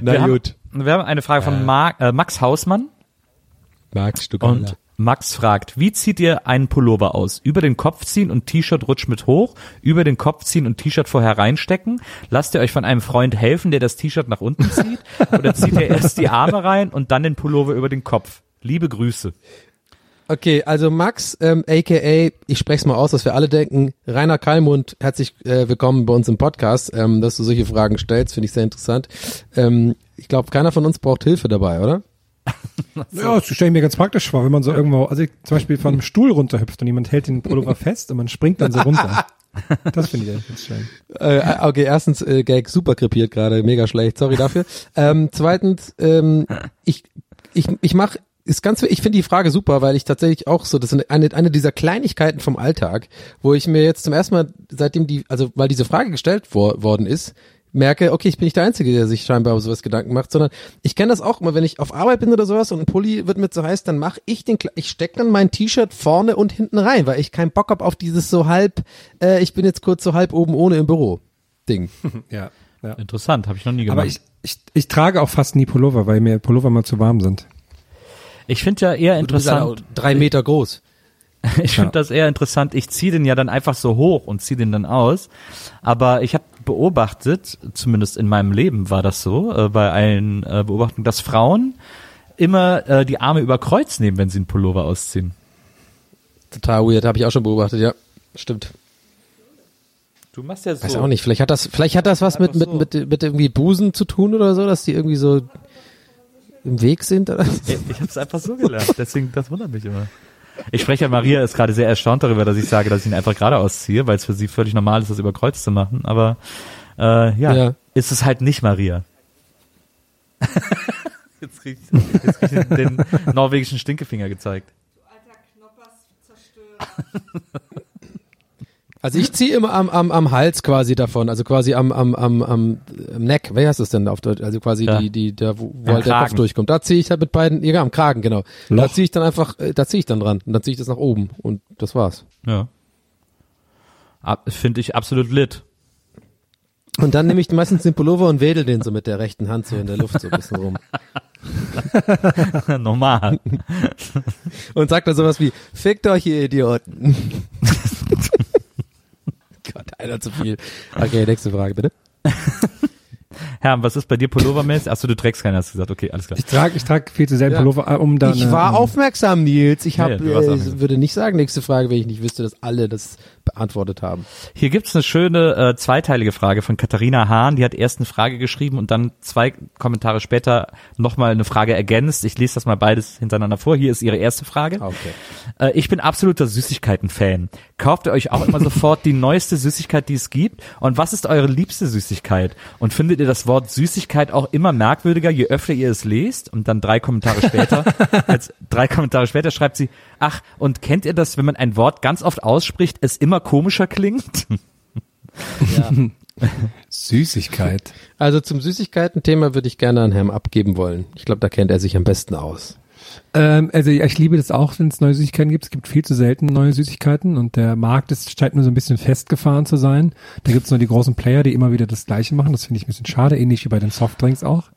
Na wir gut. Haben, wir haben eine Frage von Mark, äh, Max Hausmann. Magst du Und Max fragt, wie zieht ihr einen Pullover aus? Über den Kopf ziehen und T-Shirt rutscht mit hoch, über den Kopf ziehen und T-Shirt vorher reinstecken? Lasst ihr euch von einem Freund helfen, der das T-Shirt nach unten zieht? Oder zieht ihr erst die Arme rein und dann den Pullover über den Kopf? Liebe Grüße. Okay, also Max, ähm, aka, ich spreche es mal aus, dass wir alle denken, Rainer Kallmund, herzlich äh, willkommen bei uns im Podcast, ähm, dass du solche Fragen stellst, finde ich sehr interessant. Ähm, ich glaube, keiner von uns braucht Hilfe dabei, oder? Ja, das stelle ich mir ganz praktisch vor, wenn man so irgendwo, also ich, zum Beispiel von einem Stuhl runterhüpft und jemand hält den Pullover fest und man springt dann so runter. Das finde ich eigentlich ganz schön. Äh, okay, erstens, äh, Gag super krepiert gerade, mega schlecht, sorry dafür. ähm, zweitens, ähm, ich, ich, ich mach ist ganz, ich finde die Frage super, weil ich tatsächlich auch so, das ist eine, eine dieser Kleinigkeiten vom Alltag, wo ich mir jetzt zum ersten Mal, seitdem die, also weil diese Frage gestellt wor worden ist, merke, okay, ich bin nicht der Einzige, der sich scheinbar um sowas Gedanken macht, sondern ich kenne das auch immer, wenn ich auf Arbeit bin oder sowas und ein Pulli wird mir zu heiß, dann mache ich den, ich steck dann mein T-Shirt vorne und hinten rein, weil ich keinen Bock hab auf dieses so halb, äh, ich bin jetzt kurz so halb oben ohne im Büro Ding. Ja. ja. Interessant, habe ich noch nie gemacht. Aber ich, ich, ich trage auch fast nie Pullover, weil mir Pullover mal zu warm sind. Ich finde ja eher Du bist ja auch interessant, drei Meter groß. ich finde das eher interessant, ich ziehe den ja dann einfach so hoch und ziehe den dann aus. Aber ich habe beobachtet, zumindest in meinem Leben war das so, äh, bei allen äh, Beobachtungen, dass Frauen immer äh, die Arme über Kreuz nehmen, wenn sie einen Pullover ausziehen. Total weird, habe ich auch schon beobachtet, ja. Stimmt. Du machst ja so. Weiß auch nicht, vielleicht hat das, vielleicht hat das was mit, mit, mit, mit irgendwie Busen zu tun oder so, dass die irgendwie so im Weg sind. Oder? Ich, ich habe es einfach so gelernt, deswegen, das wundert mich immer. Ich spreche, Maria ist gerade sehr erstaunt darüber, dass ich sage, dass ich ihn einfach gerade ausziehe, weil es für sie völlig normal ist, das über Kreuz zu machen. Aber äh, ja, Ja. ist es halt nicht Maria. jetzt krieg ich, jetzt krieg ich den, den norwegischen Stinkefinger gezeigt. Also ich ziehe immer am, am, am Hals quasi davon, also quasi am, am, am, am, am Neck, wie heißt das denn auf Deutsch? Also quasi Ja. die, die, da, wo, halt der Kopf durchkommt. Da ziehe ich halt mit beiden, ja, am Kragen, genau. Da Loch. ziehe ich dann einfach, äh, da ziehe ich dann dran und dann ziehe ich das nach oben und das war's. Ja. Finde ich absolut lit. Und dann nehme ich meistens den Pullover und wedel den so mit der rechten Hand so in der Luft so ein bisschen rum. Normal. Und sagt dann sowas wie, fickt euch, ihr Idioten. Gott, einer zu viel. Okay, nächste Frage, bitte. Herr, was ist bei dir Pullovermäßig? Achso, du trägst keinen, hast du gesagt. Okay, alles klar. Ich trage ich trag viel zu selten Ja. Pullover, äh, um da Ich war ähm, aufmerksam, Nils. Ich, hab, Ja, äh, würde nicht sagen, nächste Frage, wenn ich nicht wüsste, dass alle das beantwortet haben. Hier gibt's eine schöne äh, zweiteilige Frage von Katharina Hahn. Die hat erst eine Frage geschrieben und dann zwei Kommentare später nochmal eine Frage ergänzt. Ich lese das mal beides hintereinander vor. Hier ist ihre erste Frage. Okay. Äh, ich bin absoluter Süßigkeiten-Fan. Kauft ihr euch auch immer sofort die neueste Süßigkeit, die es gibt? Und was ist eure liebste Süßigkeit? Und findet ihr das Wort Süßigkeit auch immer merkwürdiger, je öfter ihr es lest? Und dann drei Kommentare später, als drei Kommentare später schreibt sie, ach, und kennt ihr das, wenn man ein Wort ganz oft ausspricht, es immer komischer klingt? Süßigkeit. Also zum Süßigkeiten-Thema würde ich gerne an Herrn abgeben wollen. Ich glaube, da kennt er sich am besten aus. Ähm, also ja, ich liebe das auch, wenn es neue Süßigkeiten gibt. Es gibt viel zu selten neue Süßigkeiten und der Markt ist, scheint nur so ein bisschen festgefahren zu sein. Da gibt es nur die großen Player, die immer wieder das Gleiche machen. Das finde ich ein bisschen schade, ähnlich wie bei den Softdrinks auch.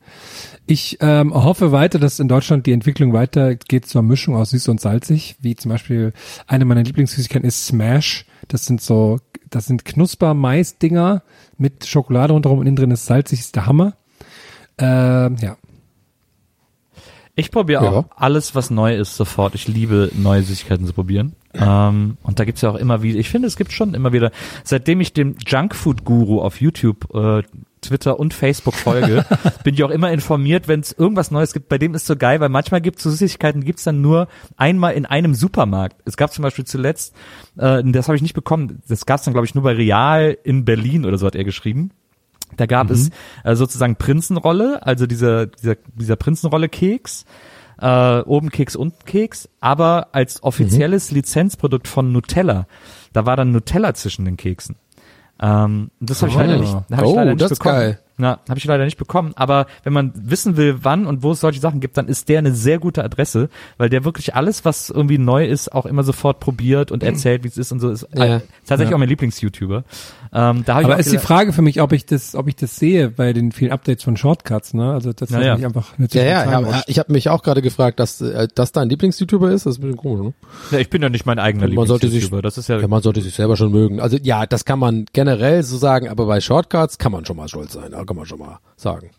Ich ähm, hoffe weiter, dass in Deutschland die Entwicklung weitergeht zur Mischung aus süß und salzig, wie zum Beispiel eine meiner Lieblingssüßigkeiten ist Smash. Das sind so, das sind Knusper-Mais-Dinger mit Schokolade rundherum und innen drin ist salzig, ist der Hammer. Ähm, ja, Ich probiere Ja. auch alles, was neu ist, sofort. Ich liebe neue Süßigkeiten zu probieren. Ähm, und da gibt's ja auch immer wieder, ich finde, es gibt schon immer wieder, seitdem ich dem Junkfood-Guru auf YouTube, äh, Twitter und Facebook folge, bin ich auch immer informiert, wenn es irgendwas Neues gibt. Bei dem ist so geil, weil manchmal gibt's so Süßigkeiten, gibt's dann nur einmal in einem Supermarkt. Es gab zum Beispiel zuletzt, äh, das habe ich nicht bekommen, das gab's dann, glaube ich, nur bei Real in Berlin oder so hat er geschrieben. Da gab es äh, sozusagen Prinzenrolle, also dieser, dieser, dieser Prinzenrolle-Keks, äh, oben Keks, unten Keks, aber als offizielles Lizenzprodukt von Nutella. Da war dann Nutella zwischen den Keksen. Ähm, das habe ich leider nicht, hab ich Oh, leider nicht das ist bekommen. geil. Na, habe ich leider nicht bekommen. Aber wenn man wissen will, wann und wo es solche Sachen gibt, dann ist der eine sehr gute Adresse, weil der wirklich alles, was irgendwie neu ist, auch immer sofort probiert und erzählt, wie es ist und so. Ist Ja. tatsächlich auch mein Lieblings-YouTuber. Ähm, da ich Aber ist die Frage für mich, ob ich das, ob ich das sehe bei den vielen Updates von Shortcuts, ne? Also das Ja, ja. mich einfach Ja, natürlich ja, total ja, wurscht. ich habe mich auch gerade gefragt, dass äh, das dein Lieblings-YouTuber ist. Das ist ein bisschen komisch, ne? Ja, ich bin ja nicht mein eigener Lieblings-YouTuber. Das ist ja, Ja, man sollte sich selber schon mögen. Also ja, das kann man generell so sagen, aber bei Shortcuts kann man schon mal stolz sein. Da kann man schon mal sagen.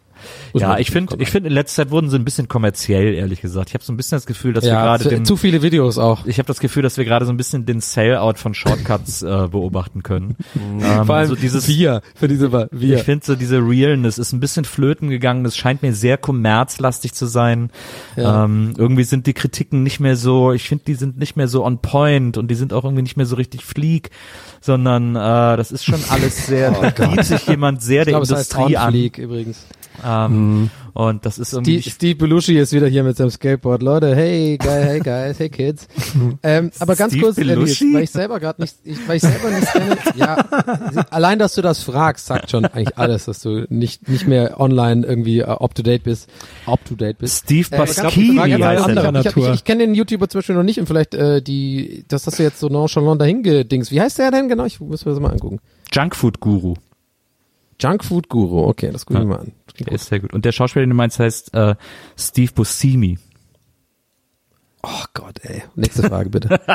Muss ja, ich finde, ich finde in letzter Zeit wurden sie ein bisschen kommerziell, ehrlich gesagt. Ich habe so ein bisschen das Gefühl, dass wir ja, gerade zu, den, zu viele Videos auch. ich habe das Gefühl, dass wir gerade so ein bisschen den Sell-out von Shortcuts äh, beobachten können. ähm, Vor allem so dieses, wir, für diese wir. ich finde so diese Realness ist ein bisschen flöten gegangen. Das scheint mir sehr kommerzlastig zu sein. Ja. Ähm, irgendwie sind die Kritiken nicht mehr so, ich finde, die sind nicht mehr so on point und die sind auch irgendwie nicht mehr so richtig fleek, sondern äh, das ist schon alles sehr, da bietet sich jemand sehr ich der heißt Industrie an. Fleek übrigens. Ähm, Und das ist irgendwie, Steve, Steve Belushi ist wieder hier mit seinem Skateboard. Leute, hey, guy, hey guys, hey kids. ähm, aber ganz Steve kurz, äh, Belushi? weil ich selber gerade nicht, ich, weil ich selber nicht kenne, ja, allein, dass du das fragst, sagt schon eigentlich alles, dass du nicht, nicht mehr online irgendwie äh, up to date bist, up to date bist. Steve Äh, heißt. Anderer Ich, ich, Natur. ich kenne den YouTuber zum Beispiel noch nicht und vielleicht äh, die, das hast du jetzt so nonchalant dahin gedings. Wie heißt der denn genau? Ich muss mir das mal angucken. Junkfood Guru. Junkfood Guru, okay, das gucke ich Ja. mal an. Der ist sehr gut. Und der Schauspieler, den du meinst, heißt äh, Steve Buscemi. Oh Gott, ey. Nächste Frage bitte.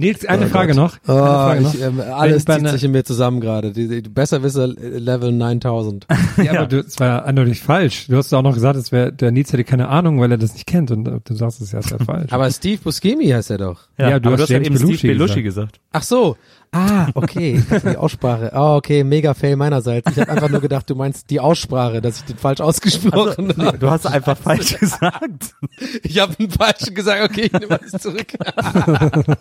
Nils, eine Oh Frage Gott. noch. Eine Oh, Frage noch. ich, ähm, alles zieht einer- sich in mir zusammen gerade. Die, die Besserwisser äh, Level 9000. Ja, aber du, es war ja eindeutig falsch. Du hast auch noch gesagt, es wäre, der Nils hätte keine Ahnung, weil er das nicht kennt und äh, du sagst es ja, ist ja falsch. Aber Steve Buscemi heißt er doch. Ja, du aber hast du hast ja eben Belushi Steve Belushi gesagt. Ach so. Ah, okay. Ich dachte, die Aussprache. Oh, okay, mega fail meinerseits. Ich habe einfach nur gedacht, du meinst die Aussprache, dass ich den falsch ausgesprochen habe. Du hast einfach falsch gesagt. Ich habe einen falschen gesagt. Okay, ich nehme alles zurück.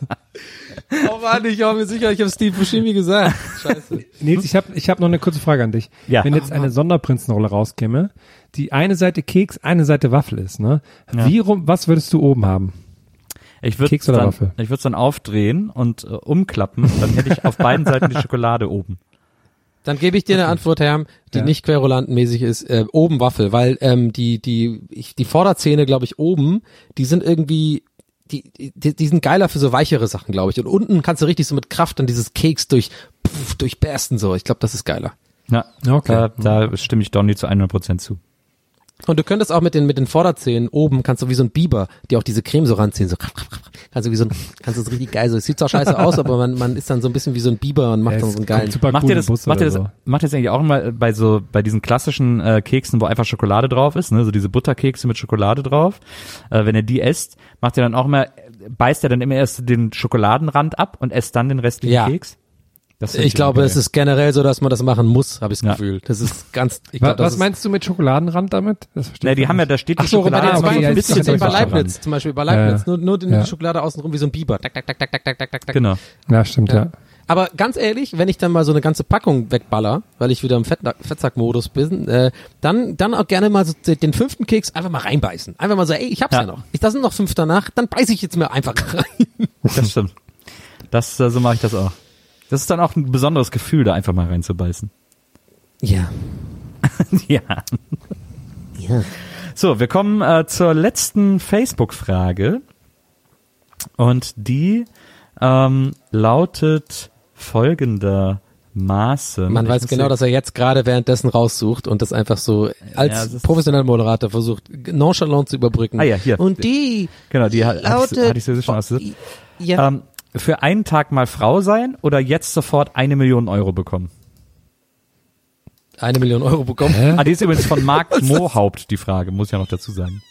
oh Mann, ich war mir sicher, ich habe Steve Buscemi gesagt. Scheiße. Nils, ich habe ich hab noch eine kurze Frage an dich. Ja. Wenn jetzt eine Sonderprinzenrolle rauskäme, die eine Seite Keks, eine Seite Waffel ist, ne? Wie rum, was würdest du oben haben? Ich würde oder dann, ich dann aufdrehen und äh, umklappen. Dann hätte ich auf beiden Seiten die Schokolade oben. Dann gebe ich dir eine Antwort, Herr, die Ja. nicht querulantenmäßig ist. Äh, oben Waffel, weil ähm, die die ich, die Vorderzähne, glaube ich, oben, die sind irgendwie die, die, die sind geiler für so weichere Sachen, glaube ich. Und unten kannst du richtig so mit Kraft dann dieses Keks durch pff, durchbersten so. Ich glaube, das ist geiler. Ja, Okay. da, da stimme ich Donny zu 100% zu. Und du könntest auch mit den, mit den Vorderzähnen oben, kannst du wie so ein Biber, die auch diese Creme so ranziehen, so, kannst du wie so ein, kannst du so richtig geil, so, es sieht zwar scheiße aus, aber man, man ist dann so ein bisschen wie so ein Biber und macht Ja, dann so einen geilen. Macht cool ihr das, Bus macht ihr das, so. macht ihr das eigentlich auch mal bei so, bei diesen klassischen äh, Keksen, wo einfach Schokolade drauf ist, ne, so diese Butterkekse mit Schokolade drauf. Äh, wenn ihr die esst, macht ihr dann auch immer, beißt ihr dann immer erst den Schokoladenrand ab und esst dann den restlichen Ja. Keks? ich glaube, es ist generell so, dass man das machen muss, habe ich das ja. Gefühl. Das ist ganz. Ich Glaub, was meinst du mit Schokoladenrand damit? Das verstehe Na, die haben ja, da steht die Ach so, Schokolade. Ach so, okay, ein bisschen bei Leibniz, Leibniz zum Beispiel bei Leibniz, ja. nur, nur die ja. Schokolade außenrum wie so ein Biber. Tak, tak, tak, tak, tak, tak, tak. Genau. Ja, stimmt ja. Aber ganz ehrlich, wenn ich dann mal so eine ganze Packung wegballer, weil ich wieder im Fettsack-Modus bin, äh, dann, dann auch gerne mal so den fünften Keks einfach mal reinbeißen. Einfach mal so, ey, ich hab's ja, ja noch. Ich, da sind noch fünf danach, dann beiß ich jetzt mir einfach rein. Das stimmt. Das, äh, so also mache ich das auch. Das ist dann auch ein besonderes Gefühl, da einfach mal reinzubeißen. Ja. ja. Ja. So, wir kommen äh, zur letzten Facebook-Frage. Und die ähm, lautet folgendermaßen. Man Ich weiß genau, dass er jetzt gerade währenddessen raussucht und das einfach so Ja, als ist- professioneller Moderator versucht, nonchalant zu überbrücken. Ah ja, hier. Und die Genau, die hat- hatte ich, lautet, hatte ich sowieso schon ausgesucht. ja, Ähm, für einen Tag mal Frau sein oder jetzt sofort eine Million Euro bekommen? eine Million Euro bekommen. Ah, die ist übrigens von Marc Mohaupt, die Frage, muss ich ja noch dazu sagen.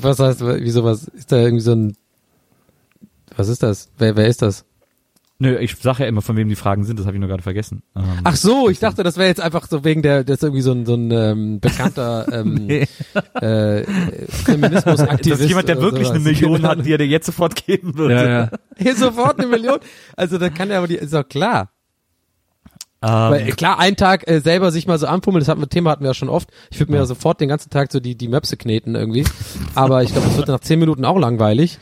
Was heißt, wieso was? Ist da irgendwie so ein, was ist das? Wer, wer ist das? Nö, ich sage ja immer, von wem die Fragen sind, das habe ich nur gerade vergessen. Ähm, Ach so, ich dachte, das wäre jetzt einfach so wegen der, das ist irgendwie so ein, so ein ähm, bekannter ähm, Nee. äh, Feminismusaktivist. das ist jemand, der wirklich eine Million hat, die er dir jetzt sofort geben würde. Ja, ja. Hier sofort eine Million. Also da kann er aber die, ist doch klar. Ähm, Weil, äh, klar, einen Tag äh, selber sich mal so anpummeln, das hatten wir, Thema hatten wir ja schon oft. Ich würde mir ja sofort den ganzen Tag so die, die Möpse kneten irgendwie. Aber ich glaube, das wird nach zehn Minuten auch langweilig.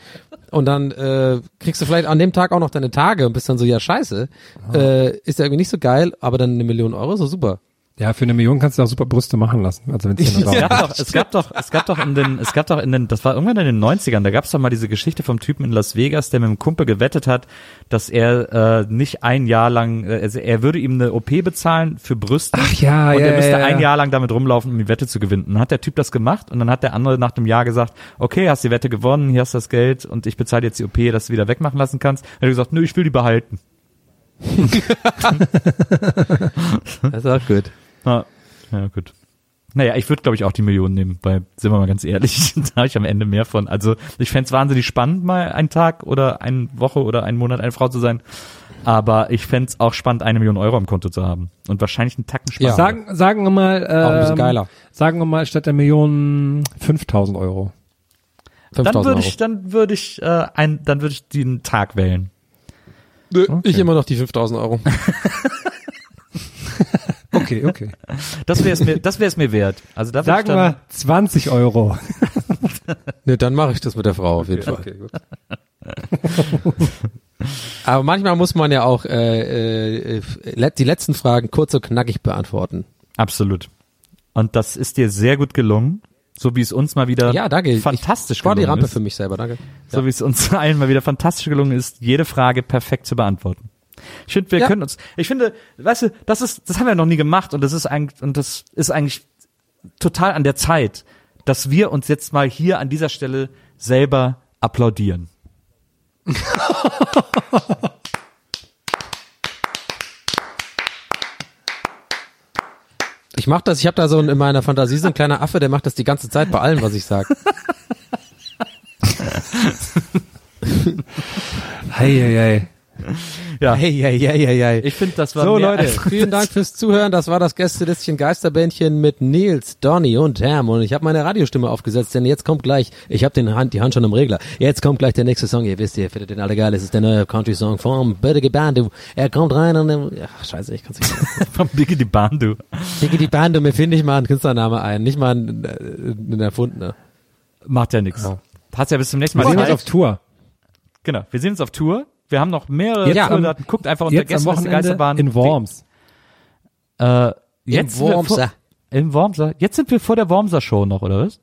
Und dann äh, kriegst du vielleicht an dem Tag auch noch deine Tage und bist dann so, ja scheiße. Äh, ist ja irgendwie nicht so geil, aber dann eine Million Euro, so super. Ja, für eine Million kannst du auch super Brüste machen lassen. Also wenn es gab, doch, es gab doch, es gab doch in den, es gab doch in den, das war irgendwann in den 90ern, da gab es doch mal diese Geschichte vom Typen in Las Vegas, der mit einem Kumpel gewettet hat, dass er äh, nicht ein Jahr lang, äh, also er würde ihm eine OP bezahlen für Brüste Ach ja, und ja, er müsste ja, ja. ein Jahr lang damit rumlaufen, um die Wette zu gewinnen. Dann hat der Typ das gemacht und dann hat der andere nach einem Jahr gesagt, okay, hast die Wette gewonnen, hier hast du das Geld und ich bezahle jetzt die OP, dass du wieder wegmachen lassen kannst. Er hat gesagt, nö, ich will die behalten. Das ist auch gut. Ja, ja gut. Naja, ich würde, glaube ich, auch die Millionen nehmen, weil, sind wir mal ganz ehrlich, da habe ich am Ende mehr von. Also ich fänd's wahnsinnig spannend, mal einen Tag oder eine Woche oder einen Monat eine Frau zu sein. Aber ich fänd's auch spannend, eine Million Euro am Konto zu haben. Und wahrscheinlich einen Tacken Ja. spannender. Sagen, sagen wir mal, Auch ein bisschen ähm, geiler. sagen wir mal statt der Millionen 5000 Euro. dann 5000 würde Euro. ich, dann würde ich, äh, ein, dann würde ich den Tag wählen. Nö, Ich immer noch die 5000 Euro. Okay, okay. Das wäre es mir, das wäre es mir wert. Also da Sagen dann, wir 20 Euro. Nö, dann mache ich das mit der Frau auf jeden Fall. Okay, gut. Aber manchmal muss man ja auch äh, äh, die letzten Fragen kurz und knackig beantworten. absolut. Und das ist dir sehr gut gelungen, so wie es uns mal wieder Ja, danke. fantastisch Ich war die gelungen Rampe ist. für mich selber, danke. so wie es uns allen mal wieder fantastisch gelungen ist, jede Frage perfekt zu beantworten. Ich finde, wir Ja. können uns, ich finde, weißt du, das ist, das haben wir noch nie gemacht und das ist eigentlich, und das ist eigentlich total an der Zeit, dass wir uns jetzt mal hier an dieser Stelle selber applaudieren. Ich mach das, ich habe da so in meiner Fantasie so ein kleiner Affe, der macht das die ganze Zeit bei allem, was ich sag. Hei, hei, hei. Ja, Hey, hey, hey, hey, hey. ich finde, das war So Leute, vielen Dank fürs Zuhören. Das war das Gästelistchen Geisterbändchen mit Nils, Donny und Ham. Und ich habe meine Radiostimme aufgesetzt, denn jetzt kommt gleich, ich habe den Hand, die Hand schon im Regler. Jetzt kommt gleich der nächste Song. Ihr wisst, ihr findet den alle geil. Es ist der neue Country-Song vom Biggity Bandu. Er kommt rein und ach scheiße, ich kann's nicht. vom Biggie die Bahn, du. Biggity Bandu, mir finde ich mal einen Künstlername ein, nicht mal einen, äh, einen erfundener. Macht ja nichts. Ja. Hast ja bis zum nächsten Wir Mal sehen uns auf Tour. Genau, wir sehen uns auf Tour. Wir haben noch mehrere Jetzt am- Tourdaten. Guckt einfach unter Jetzt am Geisterbahn. in Worms. Äh, jetzt sind wir Wormser. Vor, in Wormser. Jetzt sind wir vor der Wormser Show noch, oder was?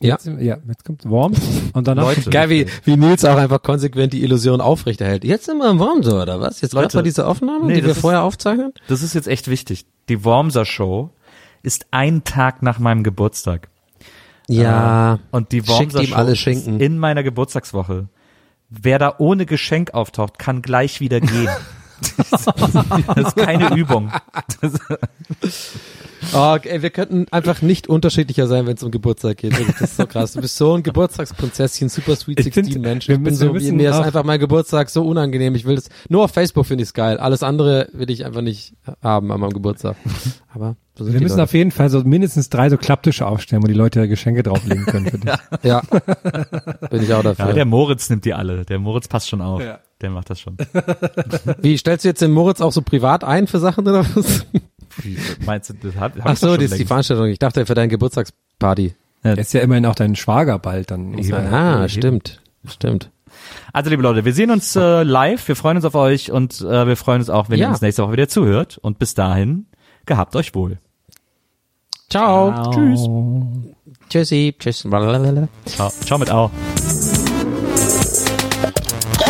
Ja. Jetzt, ja, jetzt kommt Worms und danach Leute. Geil, wie, wie Nils auch einfach konsequent die Illusion aufrechterhält. Jetzt sind wir im Warm so, oder was? Jetzt Leute. Bei dieser Aufnahme, Nee, die wir ist- vorher aufzeichnen? Das ist jetzt echt wichtig. Die Wormser Show ist ein Tag nach meinem Geburtstag. Ja. Äh, und die Wormser ihm Show ist in meiner Geburtstagswoche. Wer da ohne Geschenk auftaucht, kann gleich wieder gehen. das ist keine Übung. Oh, ey, wir könnten einfach nicht unterschiedlicher sein, wenn es um Geburtstag geht. Das ist so krass. Du bist so ein Geburtstagsprinzesschen, super sweet Ich 16 find, Mensch. Ich bin so, mir ist einfach mein Geburtstag so unangenehm. Ich will das, nur auf Facebook finde ich es geil. Alles andere will ich einfach nicht haben an meinem Geburtstag. Aber so Wir müssen Leute. auf jeden Fall so mindestens drei so Klapptische aufstellen, wo die Leute Geschenke drauflegen können für dich. Ja. bin ich auch dafür. ja, der Moritz nimmt die alle. Der Moritz passt schon auf. Ja. Der macht das schon. Wie, stellst du jetzt den Moritz auch so privat ein für Sachen oder was? Wie, meinst du, das hab, hab Ach so, schon das ist die. Veranstaltung. Ich dachte für deine Geburtstagsparty. Er ist ja immerhin auch dein Schwager bald dann. Man- Ah, stimmt. Stimmt. Also liebe Leute, wir sehen uns äh, live, wir freuen uns auf euch und äh, wir freuen uns auch, wenn Ja. ihr uns nächste Woche wieder zuhört. Und bis dahin, gehabt euch wohl. Ciao. Tschüss. Tschüssi. Tschüss. Blablabla. Ciao, ciao mit Au.